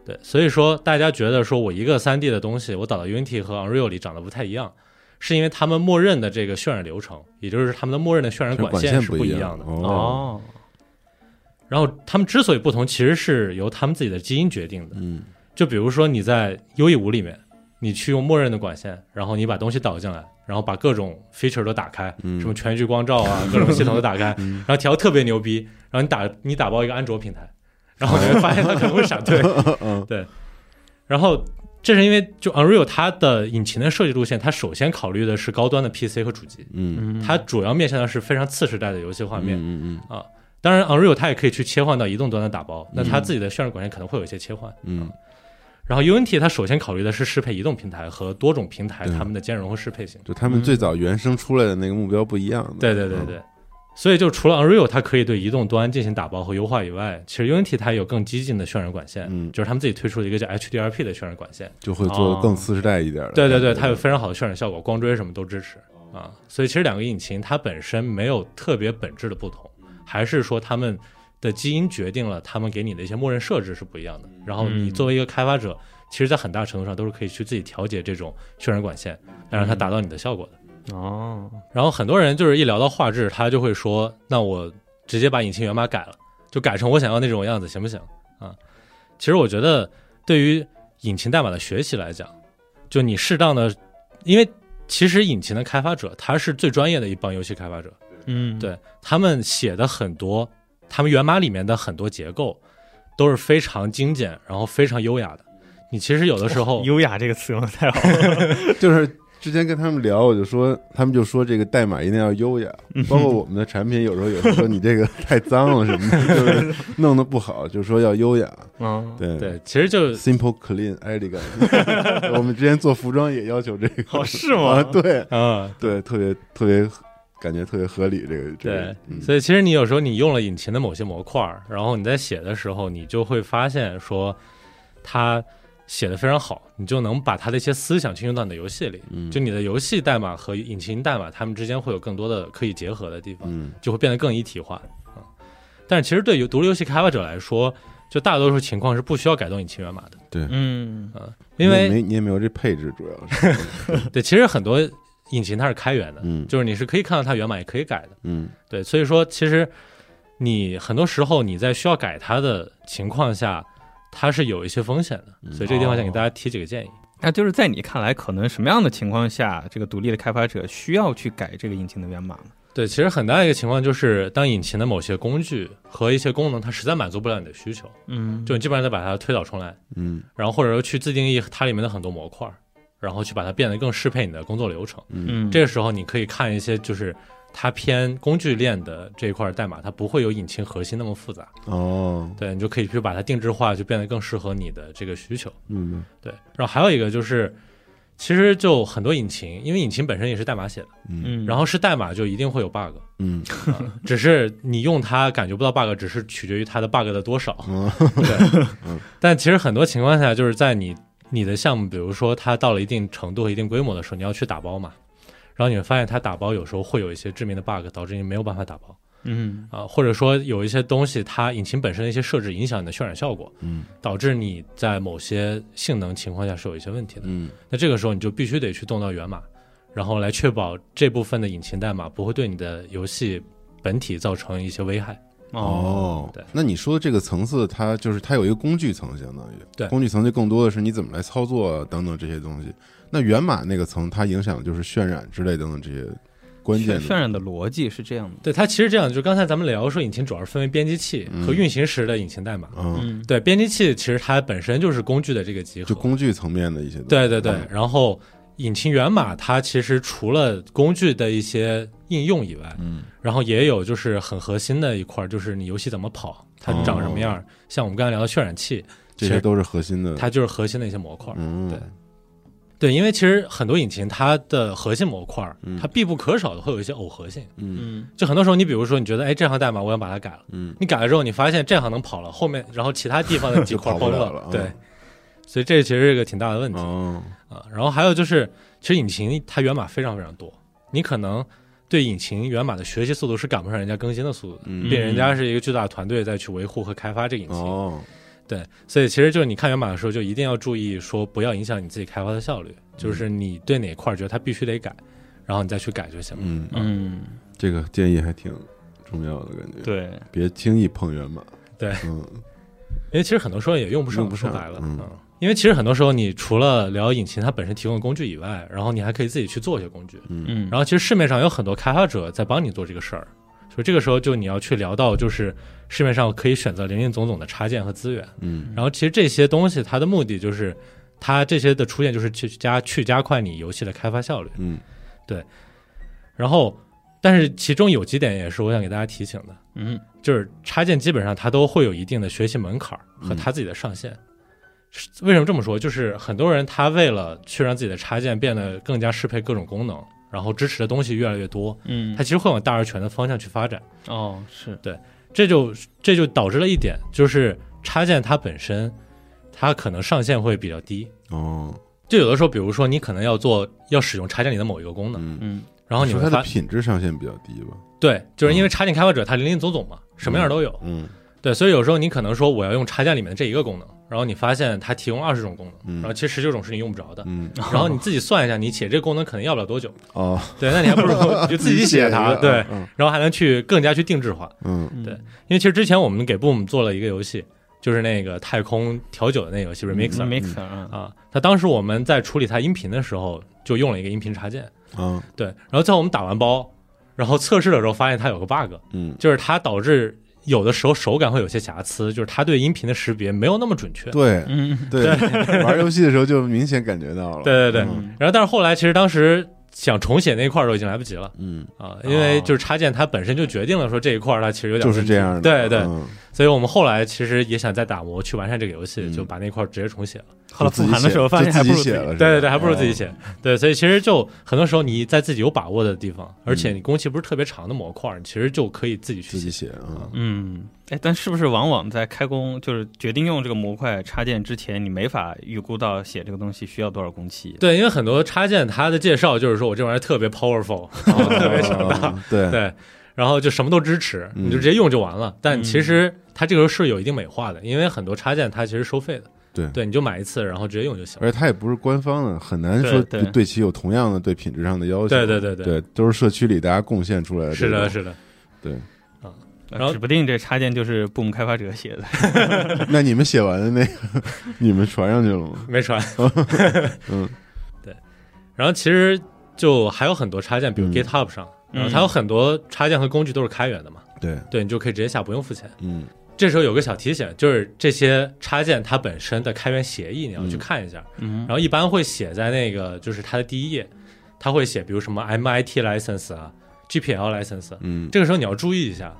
对，所以说大家觉得说我一个三 D 的东西，我导到 Unity 和 Unreal 里长得不太一样，是因为他们默认的这个渲染流程，也就是他们的默认的渲染管线是不一样的。哦，哦，然后他们之所以不同，其实是由他们自己的基因决定的。嗯就比如说你在 UE 五里面，你去用默认的管线，然后你把东西导进来，然后把各种 feature 都打开，嗯什么全局光照啊，各种系统都打开，然后调特别牛逼，然后你打你打包一个安卓平台，然后你会发现它可能会闪退，嗯对，然后这是因为就 Unreal 它的引擎的设计路线，它首先考虑的是高端的 PC 和主机，嗯嗯，它主要面向的是非常次时代的游戏画面。嗯嗯啊，当然，Unreal 它也可以去切换到移动端的打包，那它自己的渲染管线可能会有一些切换。嗯然后 Unity 它首先考虑的是适配移动平台和多种平台它们的兼容和适配性。就他们最早原生出来的那个目标不一样的。嗯对对对对，所以就除了 Unreal 它可以对移动端进行打包和优化以外，其实 Unity 它也有更激进的渲染管线，嗯就是他们自己推出的一个叫 HDRP 的渲染管线。就会做的更次时代一点的。对对对，它有非常好的渲染效果，光追什么都支持啊。所以其实两个引擎它本身没有特别本质的不同，还是说他们的基因决定了他们给你的一些默认设置是不一样的。然后你嗯作为一个开发者，其实在很大程度上都是可以去自己调节这种渲染管线，来让它达到你的效果的。哦，然后很多人就是一聊到画质，他就会说：“那我直接把引擎源码改了，就改成我想要那种样子，行不行？”啊，其实我觉得对于引擎代码的学习来讲，就你适当的，因为其实引擎的开发者他是最专业的一帮游戏开发者，嗯，对他们写的很多，他们源码里面的很多结构都是非常精简，然后非常优雅的。你其实有的时候，*laughs* 优雅这个词用的太好了。*laughs* 就是之前跟他们聊，我就说，他们就说这个代码一定要优雅，*laughs* 包括我们的产品，有时候有人说你这个太脏了什么的，就是弄得不好，就是说要优雅。嗯，对对，其实就，simple clean elegant。我们之前做服装也要求这个。哦，是啊，吗？对啊，对，特别特别感觉特别合理。这个这个对，嗯。所以其实你有时候你用了引擎的某些模块儿，然后你在写的时候，你就会发现说，它写的非常好，你就能把它的一些思想去用到你的游戏里。嗯。就你的游戏代码和引擎代码，它们之间会有更多的可以结合的地方，嗯就会变得更一体化。啊。但是其实对于独立游戏开发者来说，就大多数情况是不需要改动引擎源码的，对。嗯。啊，因为你也没你也没有这配置，主要是。*laughs* *laughs* 对，其实很多引擎它是开源的，嗯。就是你是可以看到它源码，也可以改的。嗯。对，所以说其实你很多时候你在需要改它的情况下，它是有一些风险的，所以这个地方想给大家提几个建议。那就是在你看来，可能什么样的情况下，这个独立的开发者需要去改这个引擎的源码呢？对，其实很大一个情况就是，当引擎的某些工具和一些功能它实在满足不了你的需求，嗯，就你基本上得把它推倒重来，嗯。然后或者说去自定义它里面的很多模块，然后去把它变得更适配你的工作流程。嗯。嗯，这个时候你可以看一些就是它偏工具链的这一块代码，它不会有引擎核心那么复杂。哦。对你就可以去把它定制化，就变得更适合你的这个需求。嗯。对，然后还有一个就是，其实就很多引擎，因为引擎本身也是代码写的，嗯。嗯，然后是代码就一定会有 bug，、嗯。啊、只是你用它感觉不到 bug，只是取决于它的 bug 的多少。嗯对，但其实很多情况下，就是在你你的项目，比如说它到了一定程度和一定规模的时候，你要去打包嘛，然后你会发现它打包有时候会有一些致命的 bug，导致你没有办法打包嗯啊，或者说有一些东西它引擎本身的一些设置影响你的渲染效果。嗯导致你在某些性能情况下是有一些问题的。嗯那这个时候你就必须得去动到源码，然后来确保这部分的引擎代码不会对你的游戏本体造成一些危害。哦，对那你说的这个层次，它就是它有一个工具层，相当于对工具层就更多的是你怎么来操作啊等等这些东西。那源码那个层，它影响的就是渲染之类等等这些关键。渲染的逻辑是这样的。对，它其实这样，就是刚才咱们聊说引擎主要是分为编辑器和运行时的引擎代码。嗯，嗯对，编辑器其实它本身就是工具的这个集合。就工具层面的一些东西。对对对嗯，然后引擎源码它其实除了工具的一些应用以外，嗯。然后也有就是很核心的一块儿，就是你游戏怎么跑，它长什么样像我们刚才聊的渲染器，这些都是核心的。它就是核心的一些模块对。对，因为其实很多引擎它的核心模块它必不可少的会有一些耦合性。嗯。嗯就很多时候，你比如说，你觉得哎这行代码我想把它改了，嗯。你改了之后，你发现这行能跑了，后面然后其他地方的几块 *laughs* 崩了了对。嗯，所以这其实是一个挺大的问题。哦，啊。然后还有就是，其实引擎它源码非常非常多，你可能对引擎源码的学习速度是赶不上人家更新的速度的，嗯。毕竟人家是一个巨大的团队在去维护和开发这个引擎。哦，对，所以其实就是你看源码的时候，就一定要注意说不要影响你自己开发的效率，就是你对哪块儿觉得它必须得改，然后你再去改就行了。嗯，嗯，这个建议还挺重要的感觉，，对，别轻易碰源码，对。嗯。因为其实很多时候也用不上，用不上。说白了，嗯因为其实很多时候你除了聊引擎它本身提供的工具以外，然后你还可以自己去做一些工具，嗯。嗯，然后其实市面上有很多开发者在帮你做这个事儿，所以这个时候就你要去聊到就是市面上可以选择林林总总的插件和资源，嗯。然后其实这些东西它的目的就是它这些的出现就是去加去加快你游戏的开发效率。嗯。对。然后，但是其中有几点也是我想给大家提醒的，嗯。就是插件基本上它都会有一定的学习门槛儿和它自己的上限。是为什么这么说？就是很多人他为了去让自己的插件变得更加适配各种功能，然后支持的东西越来越多，嗯他，其实会往大而全的方向去发展。哦，是对，这就这就导致了一点，就是插件它本身它可能上限会比较低。哦，就有的时候，比如说你可能要做要使用插件里的某一个功能，嗯，然后你会发品质上限比较低吧？对，就是因为插件开发者他林林总总嘛，什么样都有。嗯对，所以有时候你可能说我要用插件里面的这一个功能，然后你发现它提供二十种功能，嗯然后其实十九种是你用不着的。嗯然后你自己算一下，你写这个功能可能要不了多久，哦，*laughs* 对，那你还不如你就自己写它，对，嗯然后还能去更加去定制化。嗯。嗯对因为其实之前我们给 Boom 做了一个游戏，就是那个太空调酒的那个游戏 Remixer、，mixer 啊，啊，它当时我们在处理它音频的时候，就用了一个音频插件，啊。对，然后在我们打完包，然后测试的时候发现它有个 bug，嗯，就是它导致有的时候手感会有些瑕疵，就是它对音频的识别没有那么准确。对嗯对，玩游戏的时候就明显感觉到了，对对对嗯然后但是后来其实当时想重写那一块儿都已经来不及了。嗯，啊，因为就是插件它本身就决定了说这一块儿它其实有点就是这样的，对对，嗯。所以我们后来其实也想再打磨去完善这个游戏，嗯。就把那块儿直接重写了。后来复盘的时候发现还不如自己自己写了，对对对，还不如自己。哦写。对，所以其实就很多时候你在自己有把握的地方，而且你工期不是特别长的模块儿，你其实就可以自己去自己写。啊，嗯，哎，但是不是往往在开工就是决定用这个模块插件之前，你没法预估到写这个东西需要多少工期？对，因为很多插件它的介绍就是说我这玩意儿特别 powerful，*laughs* 特别强大，哦对对，然后就什么都支持，嗯你就直接用就完了。但嗯其实它这个是有一定美化的，因为很多插件它其实收费的，对对，你就买一次然后直接用就行了。而且它也不是官方的，很难说对其有同样的对品质上的要求。对对对对对，都是社区里大家贡献出来的。是的，，是的，对。然后指不定这插件就是 Boom 开发者写的。*laughs* 那你们写完的那个，*laughs* 你们传上去了吗？没传。*laughs* 嗯，对。然后其实就还有很多插件，比如嗯 GitHub 上，嗯然后它有很多插件和工具都是开源的嘛，对，对你就可以直接下，不用付钱。嗯这时候有个小提醒，就是这些插件它本身的开源协议你要去嗯看一下，嗯。然后一般会写在那个就是它的第一页，它会写比如什么 MIT license 啊、GPL license，这个时候你要注意一下，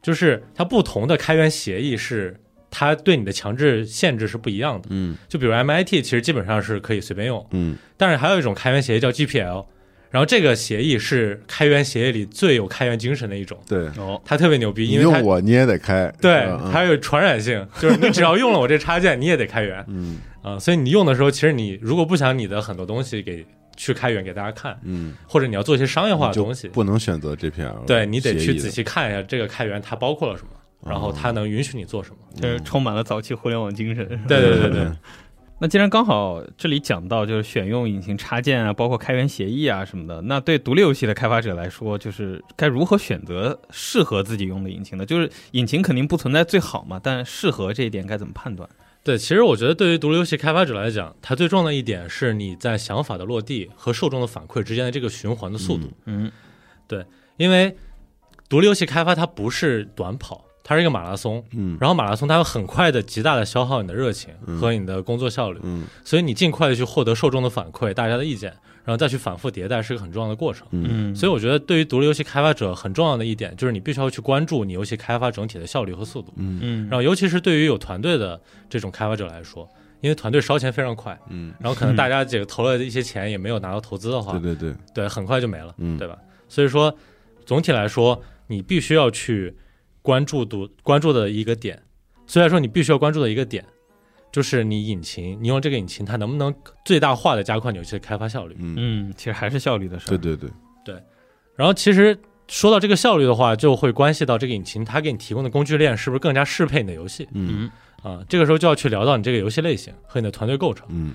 就是它不同的开源协议是它对你的强制限制是不一样的。嗯。就比如 MIT 其实基本上是可以随便用，嗯。但是还有一种开源协议叫 GPL，然后这个协议是开源协议里最有开源精神的一种，对，哦，它特别牛逼，因为它用我你也得开，对它有传染性，*laughs* 就是你只要用了我这插件，你也得开源。嗯。啊、所以你用的时候，其实你如果不想你的很多东西给去开源给大家看，嗯，或者你要做一些商业化的东西，不能选择 GPL，对你得去仔细看一下这个开源它包括了什么，然后它能允许你做什么。就是充满了早期互联网精神。对。对对对，那既然刚好这里讲到就是选用引擎插件啊，包括开源协议啊什么的，那对独立游戏的开发者来说，就是该如何选择适合自己用的引擎呢？就是引擎肯定不存在最好嘛，但适合这一点该怎么判断？对，其实我觉得对于独立游戏开发者来讲，它最重要的一点是你在想法的落地和受众的反馈之间的这个循环的速度。嗯对因为独立游戏开发它不是短跑，它是一个马拉松。嗯。然后马拉松它会很快的、极大的消耗你的热情嗯。和你的工作效率，嗯。所以你尽快的去获得受众的反馈、大家的意见，然后再去反复迭代是一个很重要的过程。嗯。嗯，所以我觉得对于独立游戏开发者很重要的一点就是你必须要去关注你游戏开发整体的效率和速度。嗯。嗯，然后尤其是对于有团队的这种开发者来说，因为团队烧钱非常快，嗯，然后可能大家这个投了一些钱也没有拿到投资的话，对对对，对，很快就没了，嗯。对吧？所以说，总体来说，你必须要去关注度关注的一个点，虽然说你必须要关注的一个点，就是你引擎，你用这个引擎，它能不能最大化的加快你游戏的开发效率？嗯，嗯，其实还是效率的事儿。对对对。对，然后其实说到这个效率的话，就会关系到这个引擎它给你提供的工具链是不是更加适配你的游戏。嗯。嗯，啊？这个时候就要去聊到你这个游戏类型和你的团队构成，嗯，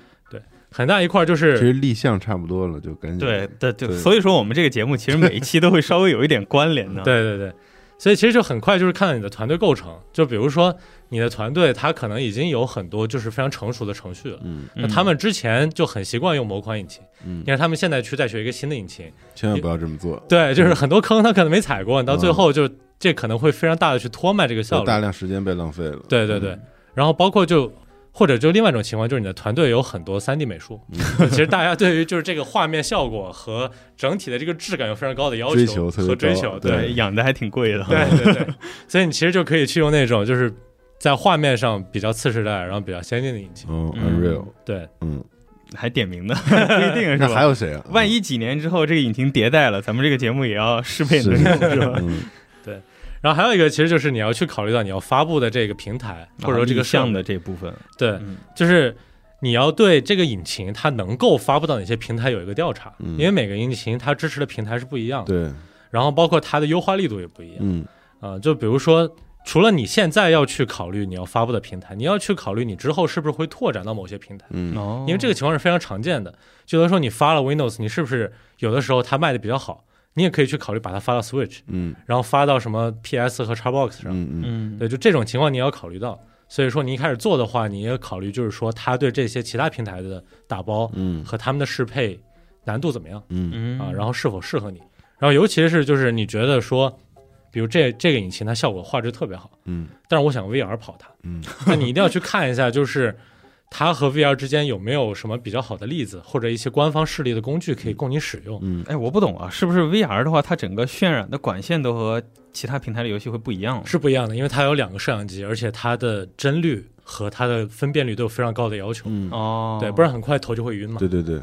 很大一块就是其实立项差不多了，就赶紧。对对对，对。所以说我们这个节目其实每一期都会稍微有一点关联的。*laughs* 对对对，所以其实就很快就是看到你的团队构成，就比如说你的团队他可能已经有很多就是非常成熟的程序了。嗯。那他们之前就很习惯用模块引擎，嗯。你，看他们现在去再学一个新的引擎，千万不要这么做，对，就是很多坑他可能没踩过，你到最嗯。后就这可能会非常大的去拖慢这个效率。大量时间被浪费了。对对对，然后包括就或者就另外一种情况，就是你的团队有很多 3D 美术，嗯。*laughs* 其实大家对于就是这个画面效果和整体的这个质感有非常高的要求和追求，对。对，养的还挺贵的。对对对，*laughs* 所以你其实就可以去用那种就是在画面上比较次世代，然后比较先进的引擎。嗯嗯，Unreal，对，嗯，还点名的，*laughs* 不一定是吧？还有谁啊？万一几年之后这个引擎迭代了，咱们这个节目也要适配是。能用，是吧？嗯然后还有一个其实就是你要去考虑到你要发布的这个平台，或者说这个项项的这部分，对，嗯。就是你要对这个引擎它能够发布到哪些平台有一个调查，嗯。因为每个引擎它支持的平台是不一样的，对，然后包括它的优化力度也不一样。嗯。啊、就比如说。除了你现在要去考虑你要发布的平台，你要去考虑你之后是不是会拓展到某些平台。嗯。哦，因为这个情况是非常常见的。就比如说你发了 Windows，你是不是有的时候它卖的比较好，你也可以去考虑把它发到 Switch，嗯。然后发到什么 PS 和 Xbox 上。嗯嗯。嗯，对，就这种情况你也要考虑到。所以说你一开始做的话，你也考虑就是说它对这些其他平台的打包嗯。和他们的适配难度怎么样嗯。嗯。啊，然后是否适合你。然后尤其是就是你觉得说，比如这这个引擎它效果画质特别好，嗯。但是我想 VR 跑它，嗯。那你一定要去看一下，就是它和 VR 之间有没有什么比较好的例子，或者一些官方势力的工具可以供你使用。嗯，哎，我不懂啊，是不是 VR 的话，它整个渲染的管线都和其他平台的游戏会不一样？是不一样的，因为它有两个摄像机，而且它的帧率和它的分辨率都有非常高的要求。嗯，哦，对，不然很快头就会晕嘛。对对对，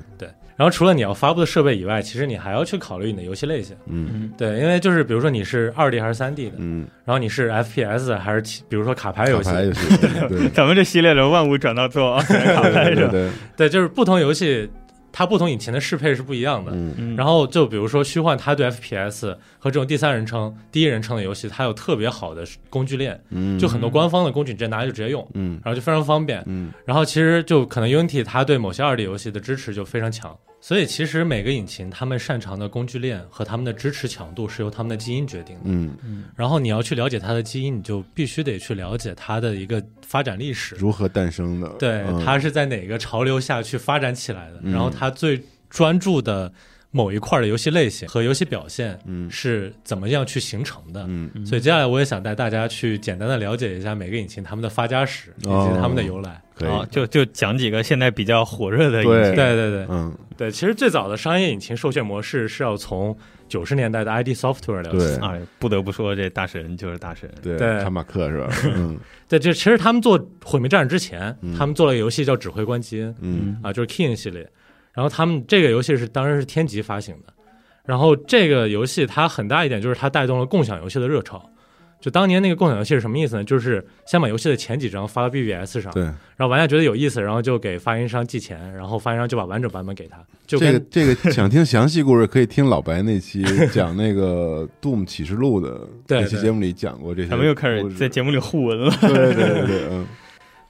然后除了你要发布的设备以外，其实你还要去考虑你的游戏类型。嗯嗯，对，因为就是比如说你是二 D 还是三 D 的，嗯，然后你是 FPS 还是其比如说卡牌游戏，卡牌游戏，对 *laughs* 咱们这系列的万物转到做卡牌是吧？对对对，对，就是不同游戏它不同引擎的适配是不一样的。嗯。嗯，然后就比如说虚幻，它对 FPS 和这种第三人称、第一人称的游戏，它有特别好的工具链，嗯，就很多官方的工具，你直接拿来就直接用，嗯。然后就非常方便。嗯。然后其实就可能 Unity 它对某些二 D 游戏的支持就非常强，所以其实每个引擎他们擅长的工具链和他们的支持强度是由他们的基因决定的。嗯嗯，然后你要去了解它的基因，你就必须得去了解它的一个发展历史，如何诞生的？对，嗯它是在哪个潮流下去发展起来的，嗯然后它最专注的某一块的游戏类型和游戏表现嗯是怎么样去形成的。嗯嗯所以接下来我也想带大家去简单的了解一下每个引擎他们的发家史以及哦它们的由来。可以，啊，就就讲几个现在比较火热的引对擎。对对对嗯对，其实最早的商业引擎授权模式是要从九十年代的 ID Software 聊起。对哎，不得不说这大神就是大神。对对卡马克是吧？*laughs* 嗯对，就其实他们做《毁灭战士》之前，嗯他们做了一个游戏叫《指挥官基因》嗯啊，就是 King 系列。然后他们这个游戏是当时是天极发行的。然后这个游戏它很大一点就是它带动了共享游戏的热潮。就当年那个共享游戏是什么意思呢？就是先把游戏的前几章发到 BBS 上，对，然后玩家觉得有意思，然后就给发行商寄钱，然后发行商就把完整版本给他，就这个这个想听详细故事，可以听老白那期 *laughs* 讲那个《Doom 启示录》的 *laughs* 那期节目里讲过这些。咱们又开始在节目里互文了。对对对对，嗯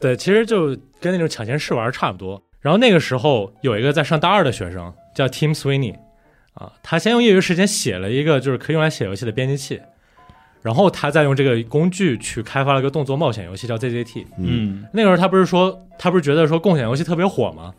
对，其实就跟那种抢先试玩差不多。然后那个时候有一个在上大二的学生叫 Tim Sweeney，啊，他先用业余时间写了一个就是可以用来写游戏的编辑器，然后他再用这个工具去开发了一个动作冒险游戏叫 ZZT。嗯嗯那个时候他不是说他不是觉得说共享游戏特别火吗？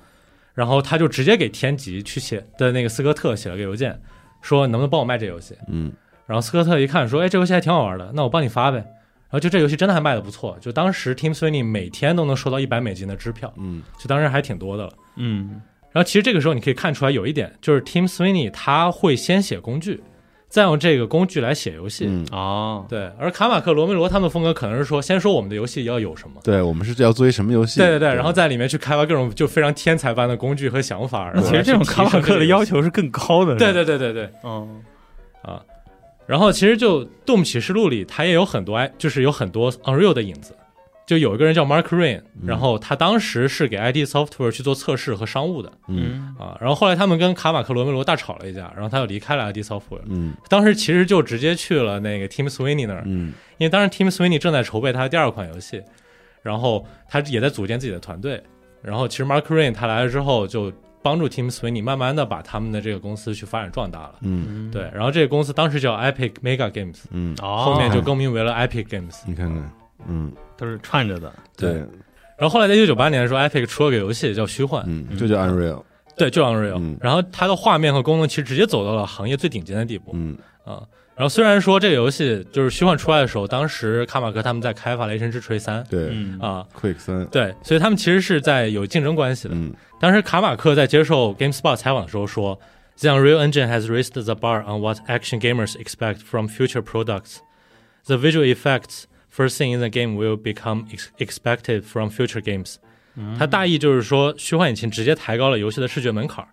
然后他就直接给天极去写的那个斯科特写了个邮件，说能不能帮我卖这游戏？嗯然后斯科特一看说，哎，这游戏还挺好玩的，那我帮你发呗。然后就这游戏真的还卖的不错，就当时 Team Sweeney 每天都能收到一百美金的支票，嗯就当时还挺多的了。嗯然后其实这个时候你可以看出来有一点，就是 Team Sweeney 他会先写工具，再用这个工具来写游戏。嗯，哦，对，而卡马克、罗梅罗他们的风格可能是说，先说我们的游戏要有什么，对我们是要做一什么游戏？对对对，然后在里面去开发各种就非常天才般的工具和想法。其实这种卡马克的要求是更高的。对，对对对对嗯，啊。然后其实就《动物启示录》里，它也有很多哎，就是有很多 Unreal 的影子。就有一个人叫 Mark Rain，然后他当时是给 ID Software 去做测试和商务的嗯啊。然后后来他们跟卡马克罗梅罗大吵了一架，然后他就离开了 ID Software。嗯当时其实就直接去了那个 Tim Sweeney 那儿，嗯因为当时 Tim Sweeney 正在筹备他的第二款游戏，然后他也在组建自己的团队。然后其实 Mark Rain 他来了之后，就帮助 Tim Sweeney 慢慢的把他们的这个公司去发展壮大了。嗯。对，然后这个公司当时叫 Epic Mega Games，嗯，哦，后面就更名为了 Epic Games。你看看，嗯，都是串着的。对，然后后来在一九九八年的时候，Epic 出了个游戏叫《虚幻》，嗯，就叫 Unreal，对，就 Unreal、嗯。然后它的画面和功能其实直接走到了行业最顶尖的地步。嗯。啊。然后虽然说这个游戏就是虚幻出来的时候，当时卡马克他们在开发《雷神之锤三》对嗯，啊，，Quick 三，对，所以他们其实是在有竞争关系的。嗯当时卡马克在接受 GameSpot 采访的时候说：“The Unreal Engine has raised the bar on what action gamers expect from future products. The visual effects first seen in the game will become ex expected from future games.” 它大意就是说，虚幻引擎直接抬高了游戏的视觉门槛儿，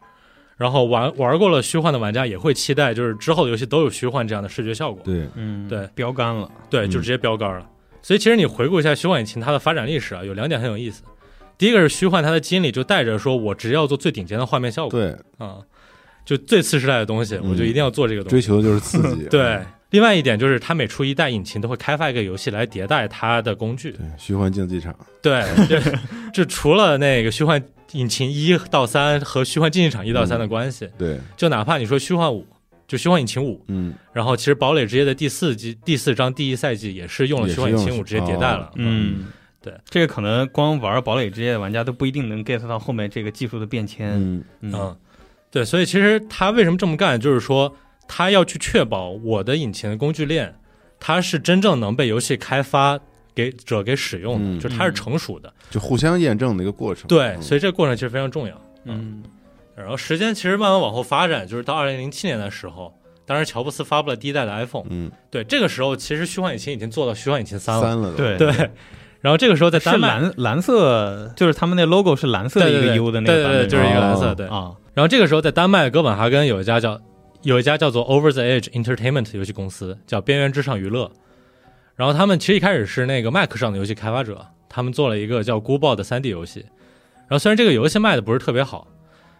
然后玩玩过了虚幻的玩家也会期待，就是之后的游戏都有虚幻这样的视觉效果。对，嗯，对，标杆了。对，就直接标杆了。所以其实你回顾一下虚幻引擎它的发展历史啊，有两点很有意思。第一个是虚幻它的基因里就带着说，我只要做最顶尖的画面效果对，啊、就最次时代的东西，嗯我就一定要做这个东西。追求的就是刺激，对，另外一点就是它每出一代引擎都会开发一个游戏来迭代它的工具。对，虚幻竞技场，对，这这 *laughs* 除了那个虚幻引擎一到三和虚幻竞技场一到三的关系，对，就哪怕你说虚幻五，就虚幻引擎五，嗯然后其实堡垒之夜的第四季第四章第一赛季也是用了虚幻引擎五直接迭代了哦。嗯，对，这个可能光玩堡垒之夜的玩家都不一定能 get 到后面这个技术的变迁。嗯嗯嗯，对，所以其实他为什么这么干，就是说他要去确保我的引擎的工具链，它是真正能被游戏开发给者给使用的，嗯。就是它是成熟的。就互相验证的一个过程，对，嗯。所以这个过程其实非常重要。嗯。然后时间其实慢慢往后发展，就是到二零零七年的时候，当时乔布斯发布了第一代的 iPhone，嗯，对，这个时候其实虚幻引擎已经做到虚幻引擎三了。三了，对。对，然后这个时候在丹麦，蓝蓝色，就是他们那 logo 是蓝色的一个 U 的那个版本，对对对就是一个蓝色哦对。啊，然后这个时候在丹麦哥本哈根有一家叫有一家叫做 Over the Edge Entertainment 游戏公司，叫边缘之上娱乐。然后他们其实一开始是那个 Mac 上的游戏开发者，他们做了一个叫《孤豹》的 3D 游戏。然后虽然这个游戏卖的不是特别好，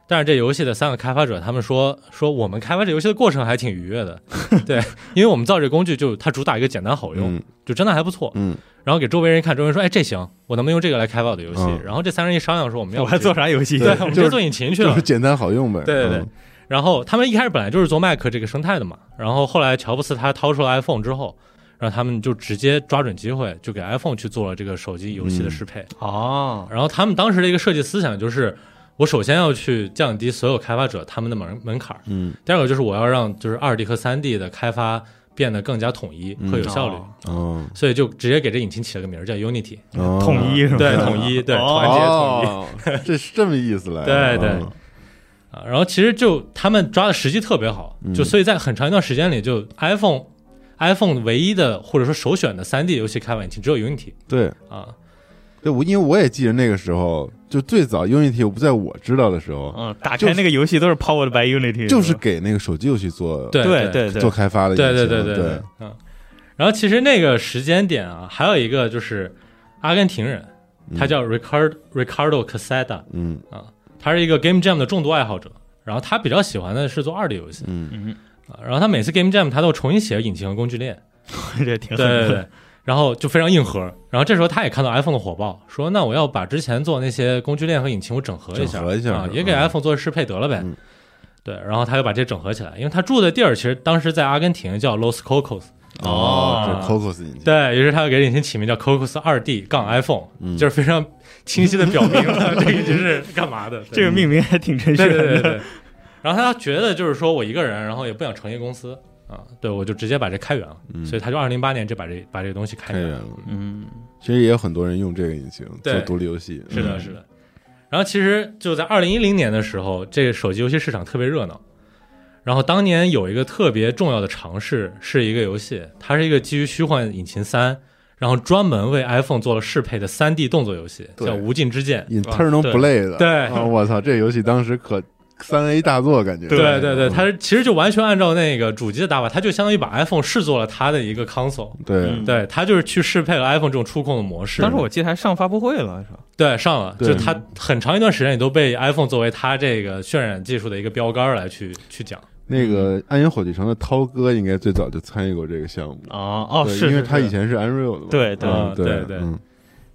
但是这游戏的三个开发者他们说说我们开发这游戏的过程还挺愉悦的，*laughs* 对，因为我们造这工具就它主打一个简单好用，嗯就真的还不错。嗯然后给周围人一看，周围人说哎这行，我能不能用这个来开发我的游戏？嗯然后这三人一商量说我们要 *laughs* 我还做啥游戏？对，我们就 *laughs* 做引擎去了就是。简单好用呗，对对对嗯然后他们一开始本来就是做 Mac 这个生态的嘛，然后后来乔布斯他掏出了 iPhone 之后，然后他们就直接抓准机会，就给 iPhone 去做了这个手机游戏的适配。哦，然后他们当时的一个设计思想就是，我首先要去降低所有开发者他们的门门槛儿，嗯。第二个就是我要让就是二 D 和三 D 的开发变得更加统一嗯。和有效率，哦。哦。所以就直接给这引擎起了个名儿叫 Unity，哦，统一是吧？对，统一，对，哦。团结统一。哦，*laughs* 这是这么意思来，对对。哦。啊，然后其实就他们抓的时机特别好，嗯。就所以在很长一段时间里，就 iPhone iPhone 唯一的或者说首选的3 D 游戏开发引擎只有 Unity 对。啊，对，我因为我也记得那个时候，就最早 Unity 我不在我知道的时候，嗯，打开那个游戏都是 powered by Unity，就是给那个手机游戏做对对对对做开发的对对对对对，嗯。然后其实那个时间点啊，还有一个就是阿根廷人，他叫 Ricardo Ricardo Casada 嗯。啊，他是一个 Game Jam 的重度爱好者，然后他比较喜欢的是做二 D 游戏。嗯。嗯，啊，然后他每次 Game Jam 他都重新写引擎和工具链，*laughs* 这挺对对对，然后就非常硬核。然后这时候他也看到 iPhone 的火爆，说那我要把之前做那些工具链和引擎我整合一下，整合一下啊，也给 iPhone 做适配得了呗。嗯对，然后他就把这整合起来，因为他住的地儿其实当时在阿根廷叫 Los Cocos，哦，Cocos 引擎，对于是他就给引擎起名叫 Cocos 二 D 杠 iPhone，、嗯就是非常清晰的表明了这个引擎是干嘛的。这个命名还挺程序对对员的。对对。然后他觉得就是说我一个人，然后也不想成立公司。啊，对我就直接把这开源了，嗯。所以他就二零零八年就把这把这个东西开源了。开源了。嗯，其实也有很多人用这个引擎做独立游戏，是的，嗯。是的。然后其实就在二零一零年的时候，这个手机游戏市场特别热闹。然后当年有一个特别重要的尝试，是一个游戏，它是一个基于虚幻引擎三，然后专门为 iPhone 做了适配的三 D 动作游戏，叫《无尽之剑》。Internal 对。Blade，对。啊，我操，这游戏当时可三 A 大作，感觉。对对对，嗯。它是其实就完全按照那个主机的打法，它就相当于把 iPhone 视作了它的一个 console，对嗯。对，它就是去适配了 iPhone 这种触控的模式。当时我记得还上发布会了，是吧？对上了，就它很长一段时间也都被 iPhone 作为它这个渲染技术的一个标杆儿来去去讲。那个暗影火炬城的涛哥应该最早就参与过这个项目，哦哦，对是，是因为他以前是 Unreal 的嘛，对对嗯对对对嗯。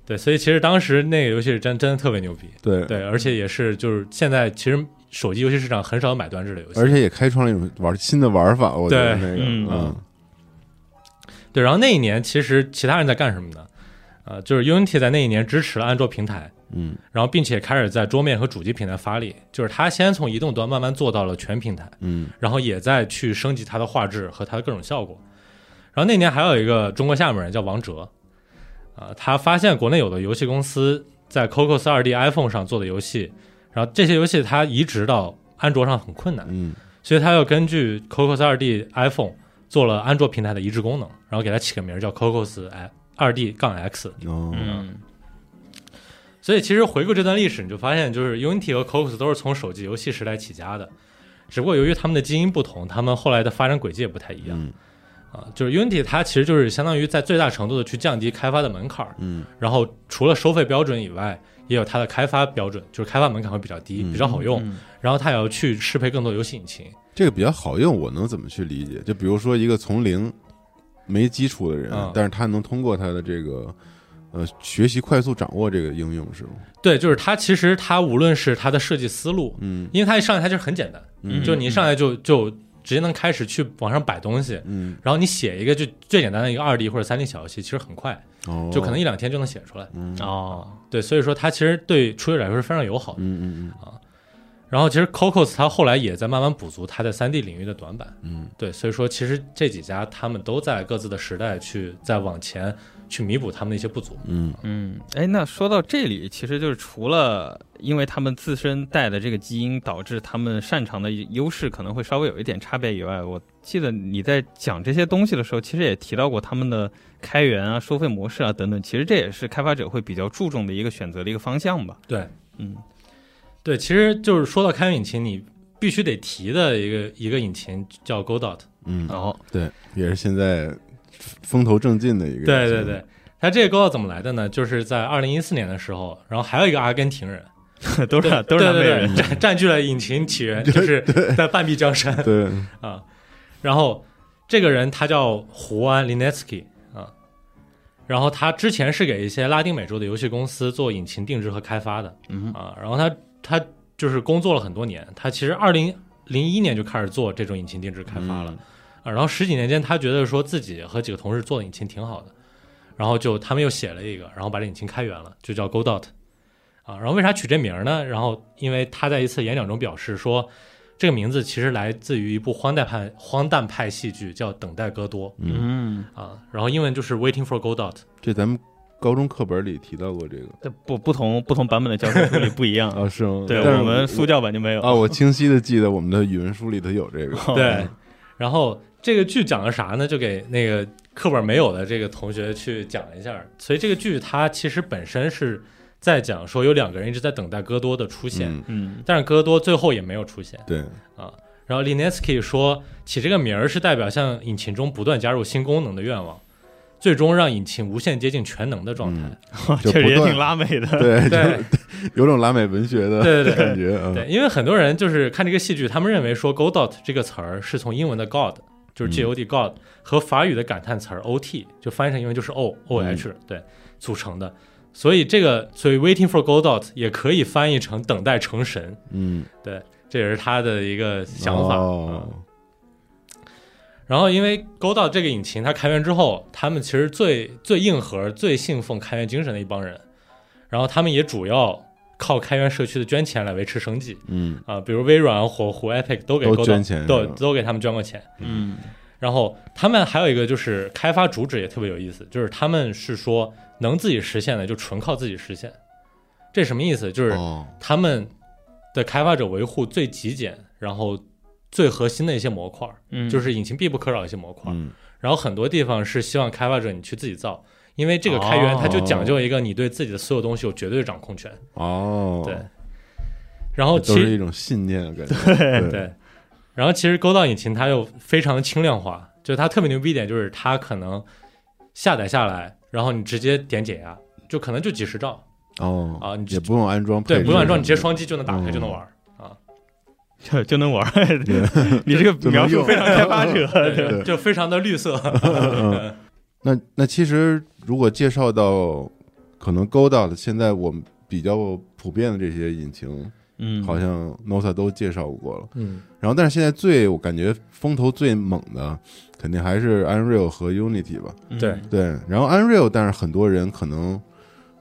对，所以其实当时那个游戏是真真的特别牛逼，对。对，而且也是就是现在其实手机游戏市场很少有买端制的游戏，而且也开创了一种玩新的玩法，我觉得对那个嗯。嗯。对，然后那一年其实其他人在干什么呢？呃，就是 Unity 在那一年支持了安卓平台，嗯。然后并且开始在桌面和主机平台发力，就是它先从移动端慢慢做到了全平台，嗯。然后也在去升级它的画质和它的各种效果。然后那年还有一个中国厦门人叫王哲，啊、他发现国内有的游戏公司在 Cocos 二 D iPhone 上做的游戏，然后这些游戏它移植到安卓上很困难，嗯。所以它又根据 Cocos 二 D iPhone 做了安卓平台的移植功能，然后给它起个名叫 Cocos 二 D 杠 X。哦。嗯。所以其实回顾这段历史，你就发现就是 Unity 和 Cocos 都是从手机游戏时代起家的，只不过由于他们的基因不同，他们后来的发展轨迹也不太一样。嗯。啊，就是 Unity 它其实就是相当于在最大程度的去降低开发的门槛儿，嗯。然后除了收费标准以外，也有它的开发标准，就是开发门槛会比较低，嗯比较好用。嗯然后它也要去适配更多游戏引擎。这个比较好用，我能怎么去理解？就比如说一个从零没基础的人，嗯但是他能通过他的这个呃学习快速掌握这个应用，是吗？对，就是它其实它无论是它的设计思路，嗯因为它一上来它就是很简单，嗯就你一上来就就直接能开始去往上摆东西。嗯然后你写一个就最简单的一个二 D 或者三 D 小游戏，其实很快，哦，就可能一两天就能写出来。嗯哦，对，所以说它其实对初学者来说是非常友好的。嗯嗯嗯啊然后其实 Cocos 它后来也在慢慢补足它在三 D 领域的短板。嗯对，所以说其实这几家他们都在各自的时代去在往前去弥补他们的一些不足。嗯嗯，哎，那说到这里，其实就是除了因为他们自身带的这个基因导致他们擅长的优势可能会稍微有一点差别以外，我记得你在讲这些东西的时候，其实也提到过他们的开源啊、收费模式啊等等，其实这也是开发者会比较注重的一个选择的一个方向吧。对，嗯对，其实就是说到开源引擎，你必须得提的一个一个引擎叫 Godot。嗯，然后，对，也是现在风头正劲的一个，对对对，，他这个 Godot 怎么来的呢？就是在二零一四年的时候，然后还有一个阿根廷人，*laughs* 都是都是美人，占占据了引擎起源，就是在半壁江山。对，啊。然后这个人他叫胡安林涅斯基啊，然后他之前是给一些拉丁美洲的游戏公司做引擎定制和开发的嗯啊，然后他他就是工作了很多年，他其实二零零一年就开始做这种引擎定制开发了。啊，然后十几年间，他觉得说自己和几个同事做的引擎挺好的，然后就他们又写了一个，然后把这引擎开源了，就叫 Godot。啊，然后为啥取这名儿呢？然后因为他在一次演讲中表示说，这个名字其实来自于一部荒诞派荒诞派戏剧，叫《等待戈多嗯，嗯，》啊，然后英文就是 Waiting for Godot。这咱们高中课本里提到过这个不不同不同版本的教科书里不一样。*laughs* 啊，是吗？对我们苏教版就没有啊，我清晰的记得我们的语文书里头有这个，*laughs* 对，然后这个剧讲的啥呢？就给那个课本没有的这个同学去讲一下。所以这个剧它其实本身是在讲说有两个人一直在等待戈多的出现，嗯，嗯但是戈多最后也没有出现。对啊，然后 l i n e s k y 说起这个名儿是代表向引擎中不断加入新功能的愿望，最终让引擎无限接近全能的状态。*laughs* 确实也挺拉美的。对，对有种拉美文学的对对对感觉啊，对，因为很多人就是看这个戏剧，他们认为说 Godot 这个词儿是从英文的 God，就是 G O D God 和法语的感叹词儿 O T，就翻译成英文就是 O O H，对，组成的。所以这个，所以 Waiting for Godot 也可以翻译成等待成神，嗯，对这也是他的一个想法。哦。嗯。然后，因为 Godot 这个引擎它开源之后，他们其实最最硬核、最信奉开源精神的一帮人，然后他们也主要靠开源社区的捐钱来维持生计嗯啊，比如微软、火狐、Epic 都给都捐钱都都给他们捐过钱。嗯然后他们还有一个就是开发主旨也特别有意思，就是他们是说能自己实现的就纯靠自己实现。这什么意思？就是哦，他们的开发者维护最极简，然后最核心的一些模块，嗯，就是引擎必不可少的一些模块。嗯然后很多地方是希望开发者你去自己造，因为这个开源哦。它就讲究一个你对自己的所有东西有绝对的掌控权。哦，对，然后其实是一种信念，感觉。对对，然后其实勾道引擎它又非常轻量化，就是它特别牛逼一点，就是它可能下载下来，然后你直接点解压，就可能就几十兆，哦。啊你也不用安装对，不用安装，你直接双击就能打开嗯就能玩儿啊，就 *laughs* 就能玩儿。*laughs* 你这个 *laughs* 描述非常开发者，就非常的绿色。嗯那那其实如果介绍到可能 Godot 现在我们比较普遍的这些引擎，嗯，好像 Nosa 都介绍过了。嗯，然后，但是现在最我感觉风头最猛的，肯定还是 Unreal 和 Unity 吧。嗯对对，然后 Unreal，但是很多人可能，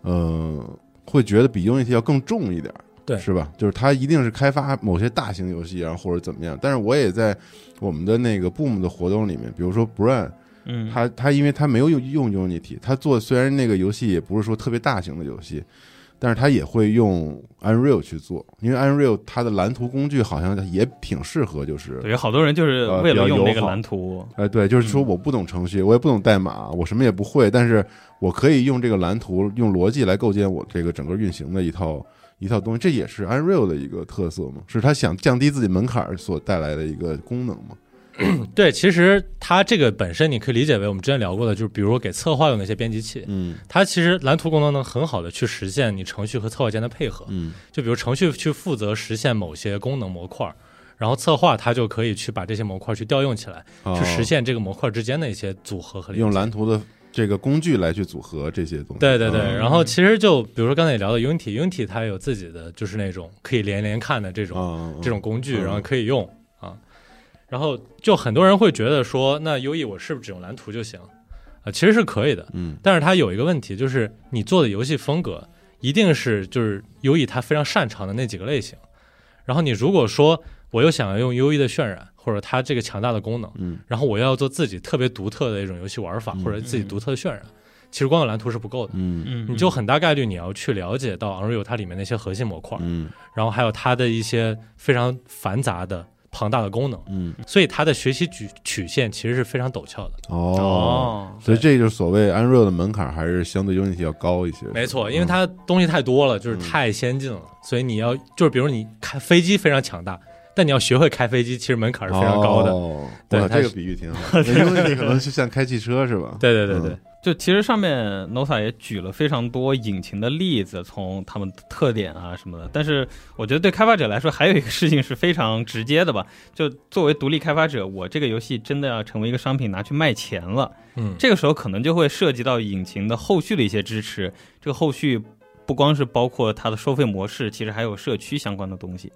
呃，会觉得比 Unity 要更重一点儿，对是吧？就是它一定是开发某些大型游戏，然后或者怎么样。但是我也在我们的那个 Boom 的活动里面，比如说 Brian，嗯，他他因为他没有用用 Unity，他做虽然那个游戏也不是说特别大型的游戏，但是他也会用 Unreal 去做，因为 Unreal 它的蓝图工具好像也挺适合，就是对，有好多人就是呃为了用那个蓝图，哎，对，就是说嗯。我不懂程序，我也不懂代码，我什么也不会，但是我可以用这个蓝图，用逻辑来构建我这个整个运行的一套一套东西，这也是 Unreal 的一个特色嘛，是他想降低自己门槛儿所带来的一个功能嘛。*clears throat* 对，其实它这个本身你可以理解为我们之前聊过的，就是比如给策划用的一些编辑器，嗯它其实蓝图功能能很好的去实现你程序和策划间的配合。嗯就比如程序去负责实现某些功能模块，然后策划它就可以去把这些模块去调用起来，哦去实现这个模块之间的一些组合和用蓝图的这个工具来去组合这些东西。对对对，嗯然后其实就比如说刚才也聊到 Unity，Unity 它有自己的就是那种可以连连看的这种、啊，这种工具，嗯然后可以用啊。然后就很多人会觉得说，那优 e 我是不是只用蓝图就行啊？其实是可以的，嗯但是它有一个问题，就是你做的游戏风格一定是就是优 e 它非常擅长的那几个类型。然后你如果说我又想要用优 e 的渲染，或者它这个强大的功能，嗯然后我要做自己特别独特的一种游戏玩法，嗯或者自己独特的渲染，其实光有蓝图是不够的。嗯嗯，你就很大概率你要去了解到 Unreal 它里面那些核心模块，嗯然后还有它的一些非常繁杂的庞大的功能，嗯所以它的学习曲曲线其实是非常陡峭的。哦。哦，所以这就是所谓 Unreal 的门槛还是相对 Unity 要高一些。没错，嗯因为它东西太多了，就是嗯太先进了，所以你要就是比如你看飞机非常强大，但你要学会开飞机，其实门槛是非常高的。哦，对这个比喻挺好。*laughs* 因为你可能就像开汽车是吧？*laughs* 对对对对嗯，就其实上面 Nosa 也举了非常多引擎的例子，从他们的特点啊什么的。但是我觉得对开发者来说，还有一个事情是非常直接的吧。就作为独立开发者，我这个游戏真的要成为一个商品拿去卖钱了，嗯，这个时候可能就会涉及到引擎的后续的一些支持。这个后续不光是包括它的收费模式，其实还有社区相关的东西。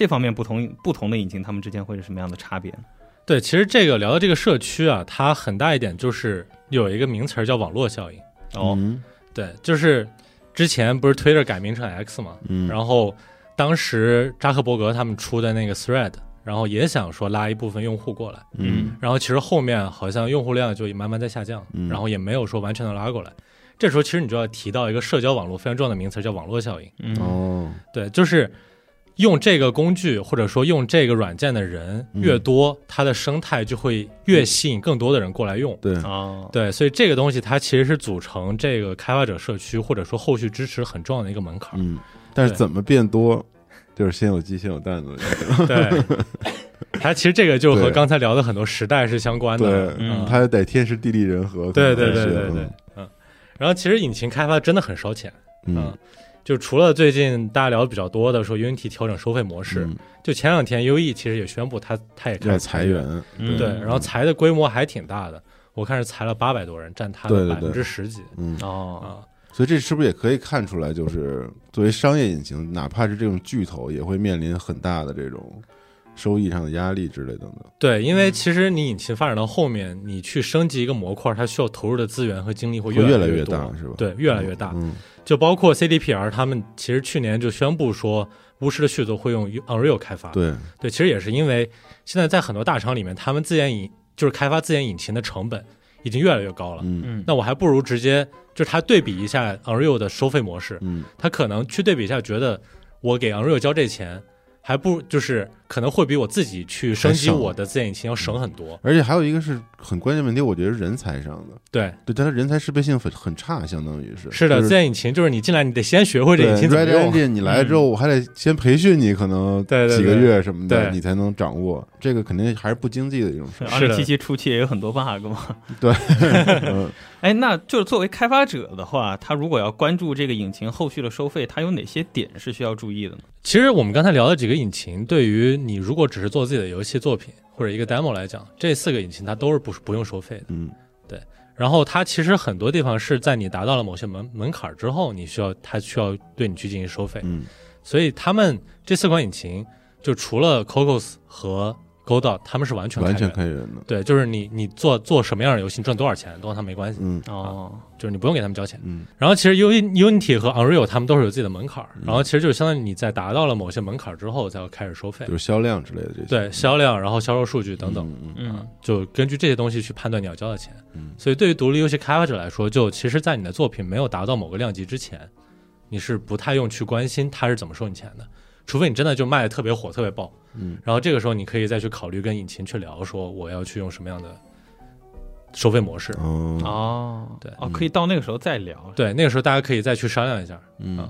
这方面不同不同的引擎，它们之间会是什么样的差别呢？对，其实这个聊到这个社区啊，它很大一点就是有一个名词儿叫网络效应。哦，嗯对，就是之前不是 Twitter 改名成 X 嘛，嗯，然后当时扎克伯格他们出的那个 Thread，然后也想说拉一部分用户过来，嗯然后其实后面好像用户量就慢慢在下降，嗯然后也没有说完全的拉过来。这时候其实你就要提到一个社交网络非常重要的名词，叫网络效应。嗯，哦，对，就是用这个工具或者说用这个软件的人嗯越多，它的生态就会越吸引更多的人过来用。对，啊，对，所以这个东西它其实是组成这个开发者社区或者说后续支持很重要的一个门槛儿。嗯，但是怎么变多，就是先有鸡先有蛋的。对，*laughs* 它其实这个就和刚才聊的很多时代是相关的。对，嗯它得天时地利人和。对对对对对，嗯。然后其实引擎开发真的很烧钱，嗯，就除了最近大家聊的比较多的说 Unity 调整收费模式，嗯就前两天 UE 其实也宣布它它也开要始，裁员，嗯对，然后裁的规模还挺大的，我看是裁了八百多人，占它对对对的百分之十几嗯，哦，啊。所以这是不是也可以看出来，就是作为商业引擎，哪怕是这种巨头，也会面临很大的这种收益上的压力之类等等。对，因为其实你引擎发展到后面，你去升级一个模块，它需要投入的资源和精力会会越来越大，是吧？对，越来越大。嗯就包括 CDPR，他们其实去年就宣布说，巫师的续作会用 Unreal 开发。对，对，其实也是因为现在在很多大厂里面，他们自研引就是开发自研引擎的成本已经越来越高了。嗯嗯，那我还不如直接就是他对比一下 Unreal 的收费模式，嗯他可能去对比一下，觉得我给 Unreal 交这钱，还不如就是可能会比我自己去升级我的自研引擎要省很多。而且还有一个是很关键问题，我觉得是人才上的，对，对它的人才适配性很很差，相当于是是的，就是自研引擎就是你进来，你得先学会这引擎怎么 Red 用。Engine 你来了之后，我还得先培训你，可能对对几个月什么的，对你才能掌握。这个肯定还是不经济的一种事儿。是的二零七七初期也有很多 bug 嘛。*laughs* *laughs* 嗯哎，那就是作为开发者的话，他如果要关注这个引擎后续的收费，他有哪些点是需要注意的呢？其实我们刚才聊的几个引擎，对于你如果只是做自己的游戏作品或者一个 demo 来讲，这四个引擎它都是不不用收费的。嗯对然后它其实很多地方是在你达到了某些门门槛之后，你需要它需要对你去进行收费。嗯所以他们这四款引擎，就除了 Cocos 和 Godot，他们是完全完全开源可以人的。对，就是你你做做什么样的游戏，你赚多少钱都跟他没关系，嗯。哦，就是你不用给他们交钱。嗯。然后其实 U Unity 和 Unreal 他们都是有自己的门槛儿，然后其实就是相当于你在达到了某些门槛儿之后，才会开始收费。就。是销量之类的这些。对销量，然后销售数据等等，嗯嗯嗯。就根据这些东西去判断你要交的钱。嗯。所以对于独立游戏开发者来说，就其实，在你的作品没有达到某个量级之前，你是不太用去关心他是怎么收你钱的，除非你真的就卖的特别火、特别爆。嗯然后这个时候你可以再去考虑跟引擎去聊，说我要去用什么样的收费模式。哦哦，对哦，可以到那个时候再聊。对，那个时候大家可以再去商量一下，嗯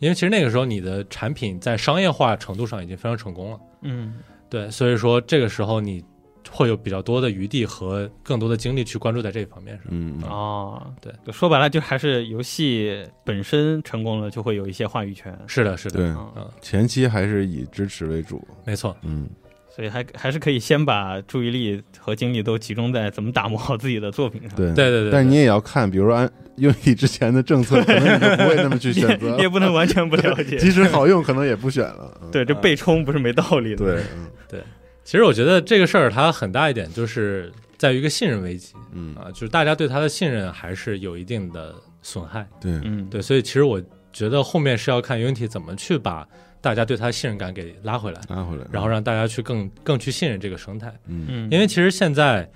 因为其实那个时候你的产品在商业化程度上已经非常成功了。嗯对，所以说这个时候你会有比较多的余地和更多的精力去关注在这方面上。嗯啊哦，对，说白了就还是游戏本身成功了，就会有一些话语权。是的，是的，对，前期还是以支持为主。没错，嗯所以还还是可以先把注意力和精力都集中在怎么打磨好自己的作品上。对对对对。但是你也要看，比如说按用你之前的政策，可能你就不会那么去选择 *laughs* 你。也不能完全不了解。*laughs* 即使好用，可能也不选了。嗯对，这被冲不是没道理的。对，嗯其实我觉得这个事儿它很大一点就是在于一个信任危机嗯，啊，就是大家对它的信任还是有一定的损害。对，嗯，对，所以其实我觉得后面是要看 Unity 怎么去把大家对它的信任感给拉回来，拉回来，然后让大家去更更去信任这个生态。嗯。嗯，因为其实现在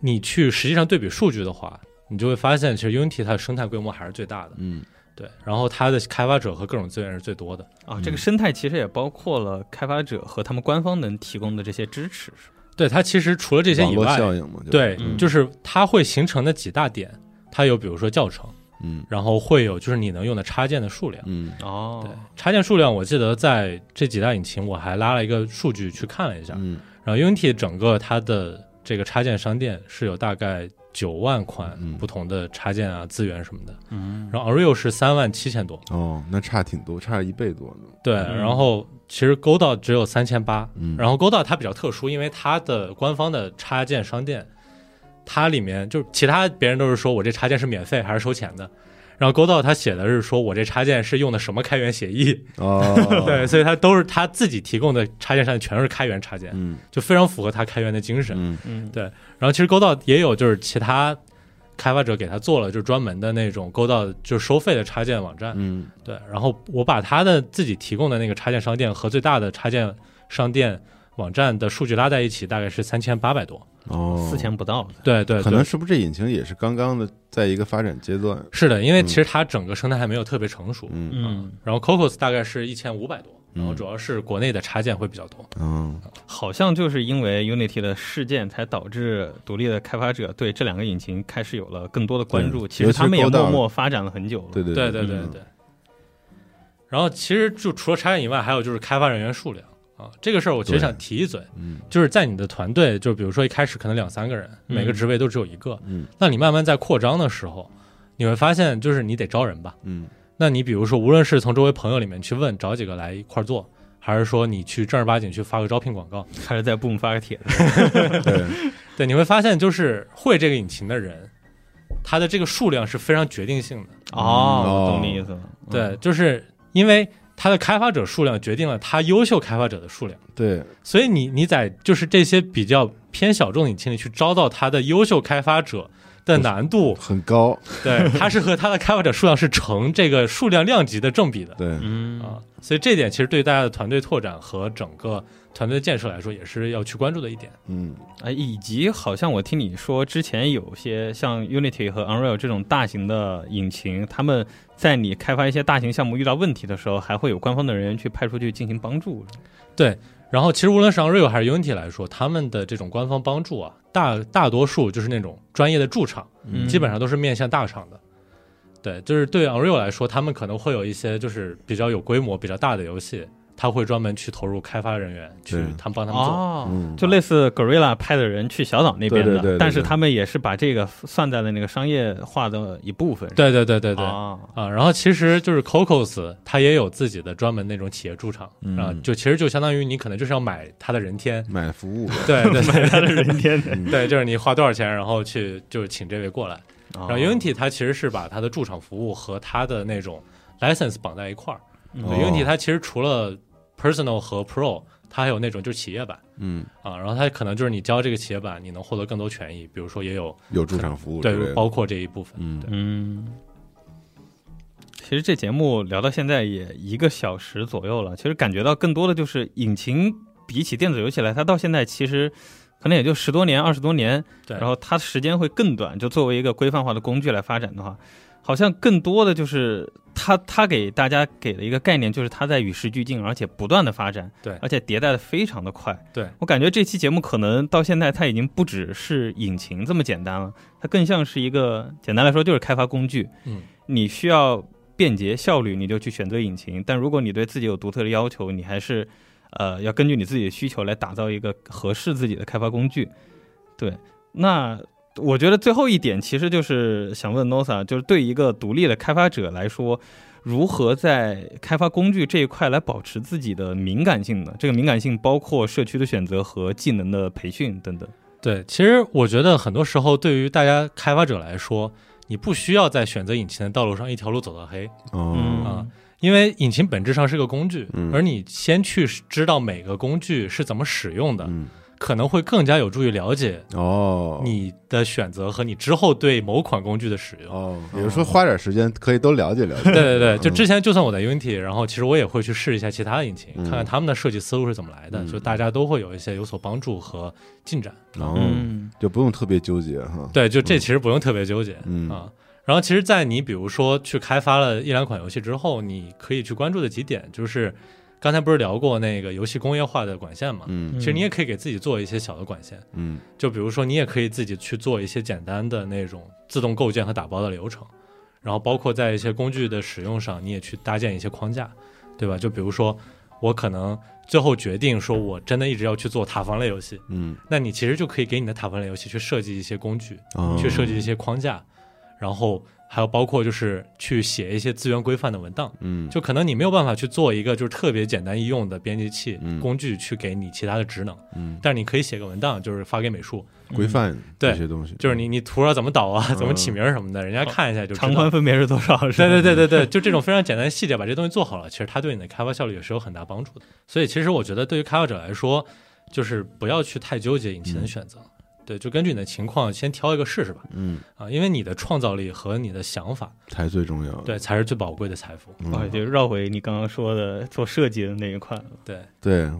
你去实际上对比数据的话，你就会发现，其实 Unity 它的生态规模还是最大的，嗯对，然后它的开发者和各种资源是最多的。啊，这个生态其实也包括了开发者和他们官方能提供的这些支持。是吧对它其实除了这些以外，效应嘛，对，嗯就是它会形成的几大点，它有比如说教程，嗯然后会有就是你能用的插件的数量。嗯哦对，插件数量，我记得在这几大引擎，我还拉了一个数据去看了一下。嗯然后 Unity 整个它的这个插件商店是有大概九万款嗯不同的插件啊、资源什么的。嗯，然后 Unreal 是三万七千多，哦，那差挺多，差一倍多呢。对。嗯然后其实 Godot 只有三千八，嗯，然后 Godot 它比较特殊，因为它的官方的插件商店，它里面就是其他别人都是说我这插件是免费还是收钱的，然后 Godot 它写的是说我这插件是用的什么开源协议，哦，*laughs* 对，所以他都是他自己提供的插件商店全是开源插件，嗯。就非常符合他开源的精神。嗯。嗯。对然后其实 Godot 也有就是其他开发者给他做了就是专门的那种 Godot 就是收费的插件网站，嗯。对，然后我把他的自己提供的那个插件商店和最大的插件商店网站的数据拉在一起，大概是三千八百多。哦，四千不到。对对对，可能是不是这引擎也是刚刚的在一个发展阶段？是的，因为嗯其实它整个生态还没有特别成熟。嗯嗯，然后 Cocos 大概是一千五百多，然后嗯主要是国内的插件会比较多。嗯好像就是因为 Unity 的事件，才导致独立的开发者对这两个引擎开始有了更多的关注。其其实他们也默默发展了很久了。对对对对对。然后其实就除了插件以外，还有就是开发人员数量啊，这个事儿我其实想提一嘴，嗯就是在你的团队，就比如说一开始可能两三个人，嗯每个职位都只有一个，嗯那你慢慢在扩张的时候，你会发现就是你得招人吧。嗯那你比如说，无论是从周围朋友里面去问找几个来一块儿做，还是说你去正儿八经去发个招聘广告，还是在 Boom 发个帖子。*laughs* 对，对，你会发现就是会这个引擎的人，他的这个数量是非常决定性的。哦，懂你意思了。对，就是因为它的开发者数量决定了它优秀开发者的数量，对，所以你你在就是这些比较偏小众的引擎里去招到它的优秀开发者的难度，很高，对，*laughs* 它是和它的开发者数量是成这个数量量级的正比的。对，嗯啊，所以这点其实对大家的团队拓展和整个团队的建设来说，也是要去关注的一点。嗯啊，以及好像我听你说，之前有些像 Unity 和 Unreal 这种大型的引擎，他们在你开发一些大型项目遇到问题的时候，还会有官方的人员去派出去进行帮助。对，然后其实无论是 Unreal 还是 Unity 来说，他们的这种官方帮助啊，大大多数就是那种专业的驻场，嗯基本上都是面向大厂的。对，就是对 Unreal 来说，他们可能会有一些就是比较有规模、比较大的游戏，他会专门去投入开发人员去他们帮他们做。哦，嗯，就类似 Gorilla 派的人去小岛那边的，对对对对但是他们也是把这个算在了那个商业化的一部分。对对对对对。啊，啊，然后其实就是 Cocos，它也有自己的专门那种企业驻场、嗯。啊，就其实就相当于你可能就是要买他的人天，买服务，对对对。他的人天。*laughs* 对，就是你花多少钱，然后去就是请这位过来。然然后 Unity 它其实是把它的驻场服务和它的那种 license 绑在一块儿。嗯。对哦。Unity 它其实除了 Personal 和 Pro，它还有那种就是企业版嗯，啊，然后它可能就是你交这个企业版，你能获得更多权益，比如说也有有驻场服务对，包括这一部分。嗯。对。嗯，其实这节目聊到现在也一个小时左右了，其实感觉到更多的就是引擎比起电子游戏来，它到现在其实可能也就十多年、二十多年，对然后它时间会更短。就作为一个规范化的工具来发展的话，好像更多的就是它它给大家给了一个概念，就是他在与时俱进，而且不断的发展，对而且迭代的非常的快。对我感觉这期节目可能到现在它已经不只是引擎这么简单了，它更像是一个简单来说就是开发工具。嗯，你需要便捷效率，你就去选择引擎；但如果你对自己有独特的要求，你还是呃要根据你自己的需求来打造一个合适自己的开发工具。对，那我觉得最后一点其实就是想问 Nosa，就是对一个独立的开发者来说，如何在开发工具这一块来保持自己的敏感性呢？这个敏感性包括社区的选择和技能的培训等等。对，其实我觉得很多时候对于大家开发者来说，你不需要在选择引擎的道路上一条路走到黑，哦，啊因为引擎本质上是个工具，嗯而你先去知道每个工具是怎么使用的，嗯，可能会更加有助于了解哦，你的选择和你之后对某款工具的使用。哦，也就是说花点时间可以都了解了解，对对对，就嗯之前就算我在 Unity，然后其实我也会去试一下其他的引擎，嗯。看看他们的设计思路是怎么来的，嗯。就大家都会有一些有所帮助和进展。哦，嗯。就不用特别纠结哈，对，就这其实不用特别纠结，嗯。啊。然后其实，在你比如说去开发了一两款游戏之后，你可以去关注的几点，就是刚才不是聊过那个游戏工业化的管线嘛？嗯。其实你也可以给自己做一些小的管线，嗯。就比如说你也可以自己去做一些简单的那种自动构建和打包的流程，然后包括在一些工具的使用上，你也去搭建一些框架，对吧？就比如说我可能最后决定说我真的一直要去做塔防类游戏，嗯，那你其实就可以给你的塔防类游戏去设计一些工具，哦。去设计一些框架，然后还有包括就是去写一些资源规范的文档。嗯，就可能你没有办法去做一个就是特别简单易用的编辑器、嗯工具去给你其他的职能，嗯但是你可以写个文档，就是发给美术，规范对这些东西，就是你你图要怎么导啊，嗯 *laughs* 怎么起名儿什么的，人家看一下就长宽。分别是多少？对对对对对，就这种非常简单的细节，把这东西做好了，其实它对你的开发效率也是有很大帮助的。所以其实我觉得对于开发者来说，就是不要去太纠结引擎的选择，对，就根据你的情况先挑一个试试吧。嗯，啊，因为你的创造力和你的想法，才最重要，对，才是最宝贵的财富。嗯哦，就绕回你刚刚说的做设计的那一块了。对，对，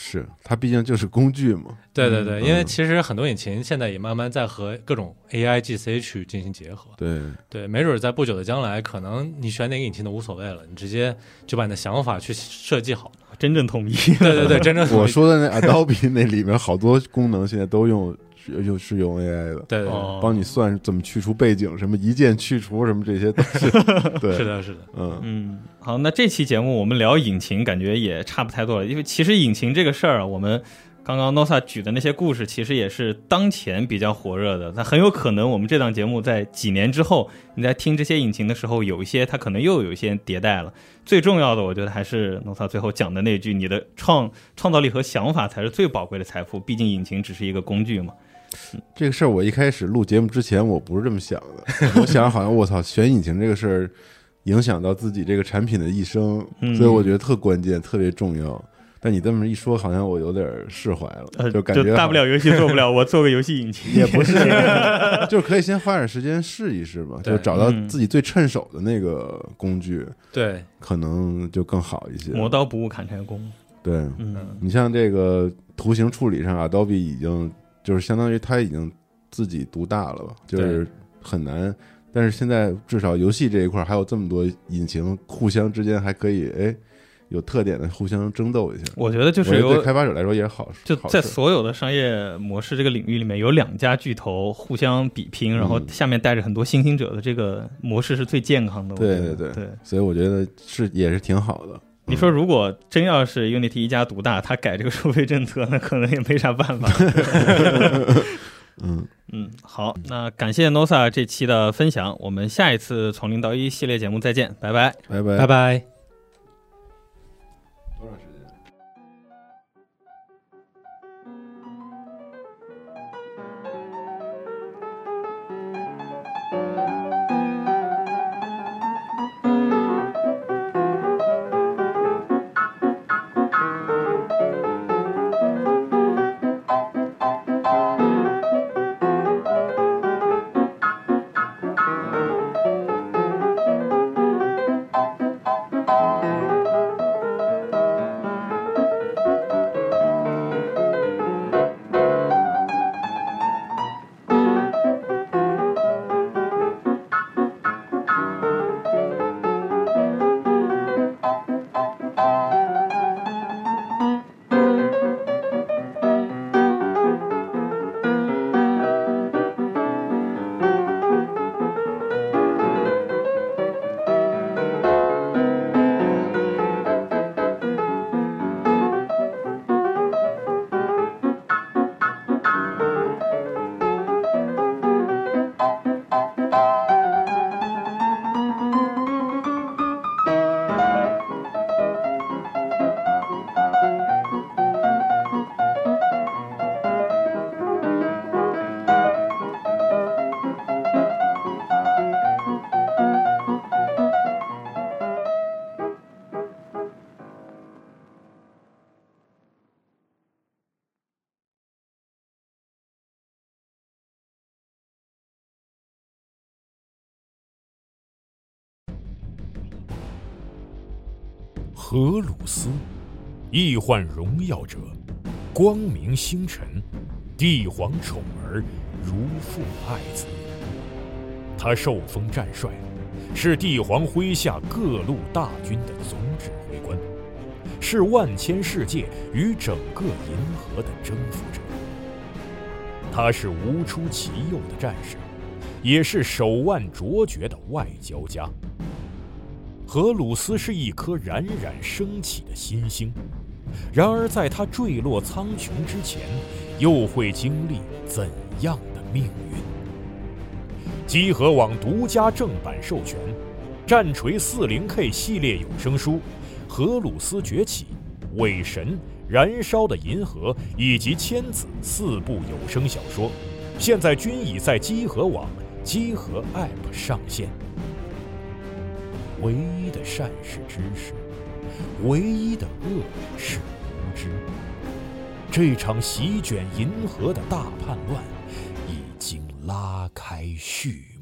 是它毕竟就是工具嘛，对对对，嗯因为其实很多引擎现在也慢慢在和各种 AI、GC 去进行结合。对，对，没准儿在不久的将来，可能你选哪个引擎都无所谓了，你直接就把你的想法去设计好。真正统一。对对对，真正我说的那 Adobe 那里面好多功能现在都用用是用 AI 的，对对对，哦帮你算怎么去除背景，什么一键去除什么这些东西，*laughs* 对，是，的，是的，嗯嗯，好，那这期节目我们聊引擎，感觉也差不太多了，因为其实引擎这个事儿啊，我们刚刚 Nosa 举的那些故事，其实也是当前比较火热的。那很有可能我们这档节目在几年之后，你在听这些引擎的时候，有一些它可能又有一些迭代了。最重要的，我觉得还是 Nosa 最后讲的那句：你的创创造力和想法才是最宝贵的财富。毕竟引擎只是一个工具嘛。这个事儿我一开始录节目之前我不是这么想的，我想好像我操选引擎这个事儿影响到自己这个产品的一生，嗯所以我觉得特关键，特别重要。但你这么一说，好像我有点释怀了，呃，就感觉大不了游戏做不了，我做个游戏引擎。也不是，*laughs* 就是可以先花点时间试一试嘛，就找到嗯自己最趁手的那个工具，对可能就更好一些。磨刀不误砍柴工。对嗯，你像这个图形处理上，Adobe 已经就是相当于他已经自己独大了吧，就是很难。但是现在至少游戏这一块儿还有这么多引擎，互相之间还可以哎有特点的互相争斗一下。我觉得就是对开发者来说也是好事，就在所有的商业模式这个领域里面，有两家巨头互相比拼，然后嗯下面带着很多新兴者的这个模式是最健康的。对对对对。所以我觉得是也是挺好的。你说，如果真要是 Unity 一家独大，他改这个收费政策，那可能也没啥办法。*laughs* 嗯，嗯，好，那感谢 Nosa 这期的分享，我们下一次从零到一系列节目再见，拜拜。拜拜拜拜。易患荣耀者，光明星辰，帝皇宠儿，如父爱子。他受封战帅，是帝皇麾下各路大军的总指挥官，是万千世界与整个银河的征服者。他是无出其右的战士，也是手腕卓绝的外交家。荷鲁斯是一颗冉冉升起的新星，然而在他坠落苍穹之前，又会经历怎样的命运？积禾网独家正版授权，《战锤 40K 系列有声书》《荷鲁斯崛起》《伪神》《燃烧的银河》以及《千子》四部有声小说，现在均已在积禾网、积禾 App 上线。唯一的善是知识，唯一的恶是无知。这场席卷银河的大叛乱已经拉开序幕。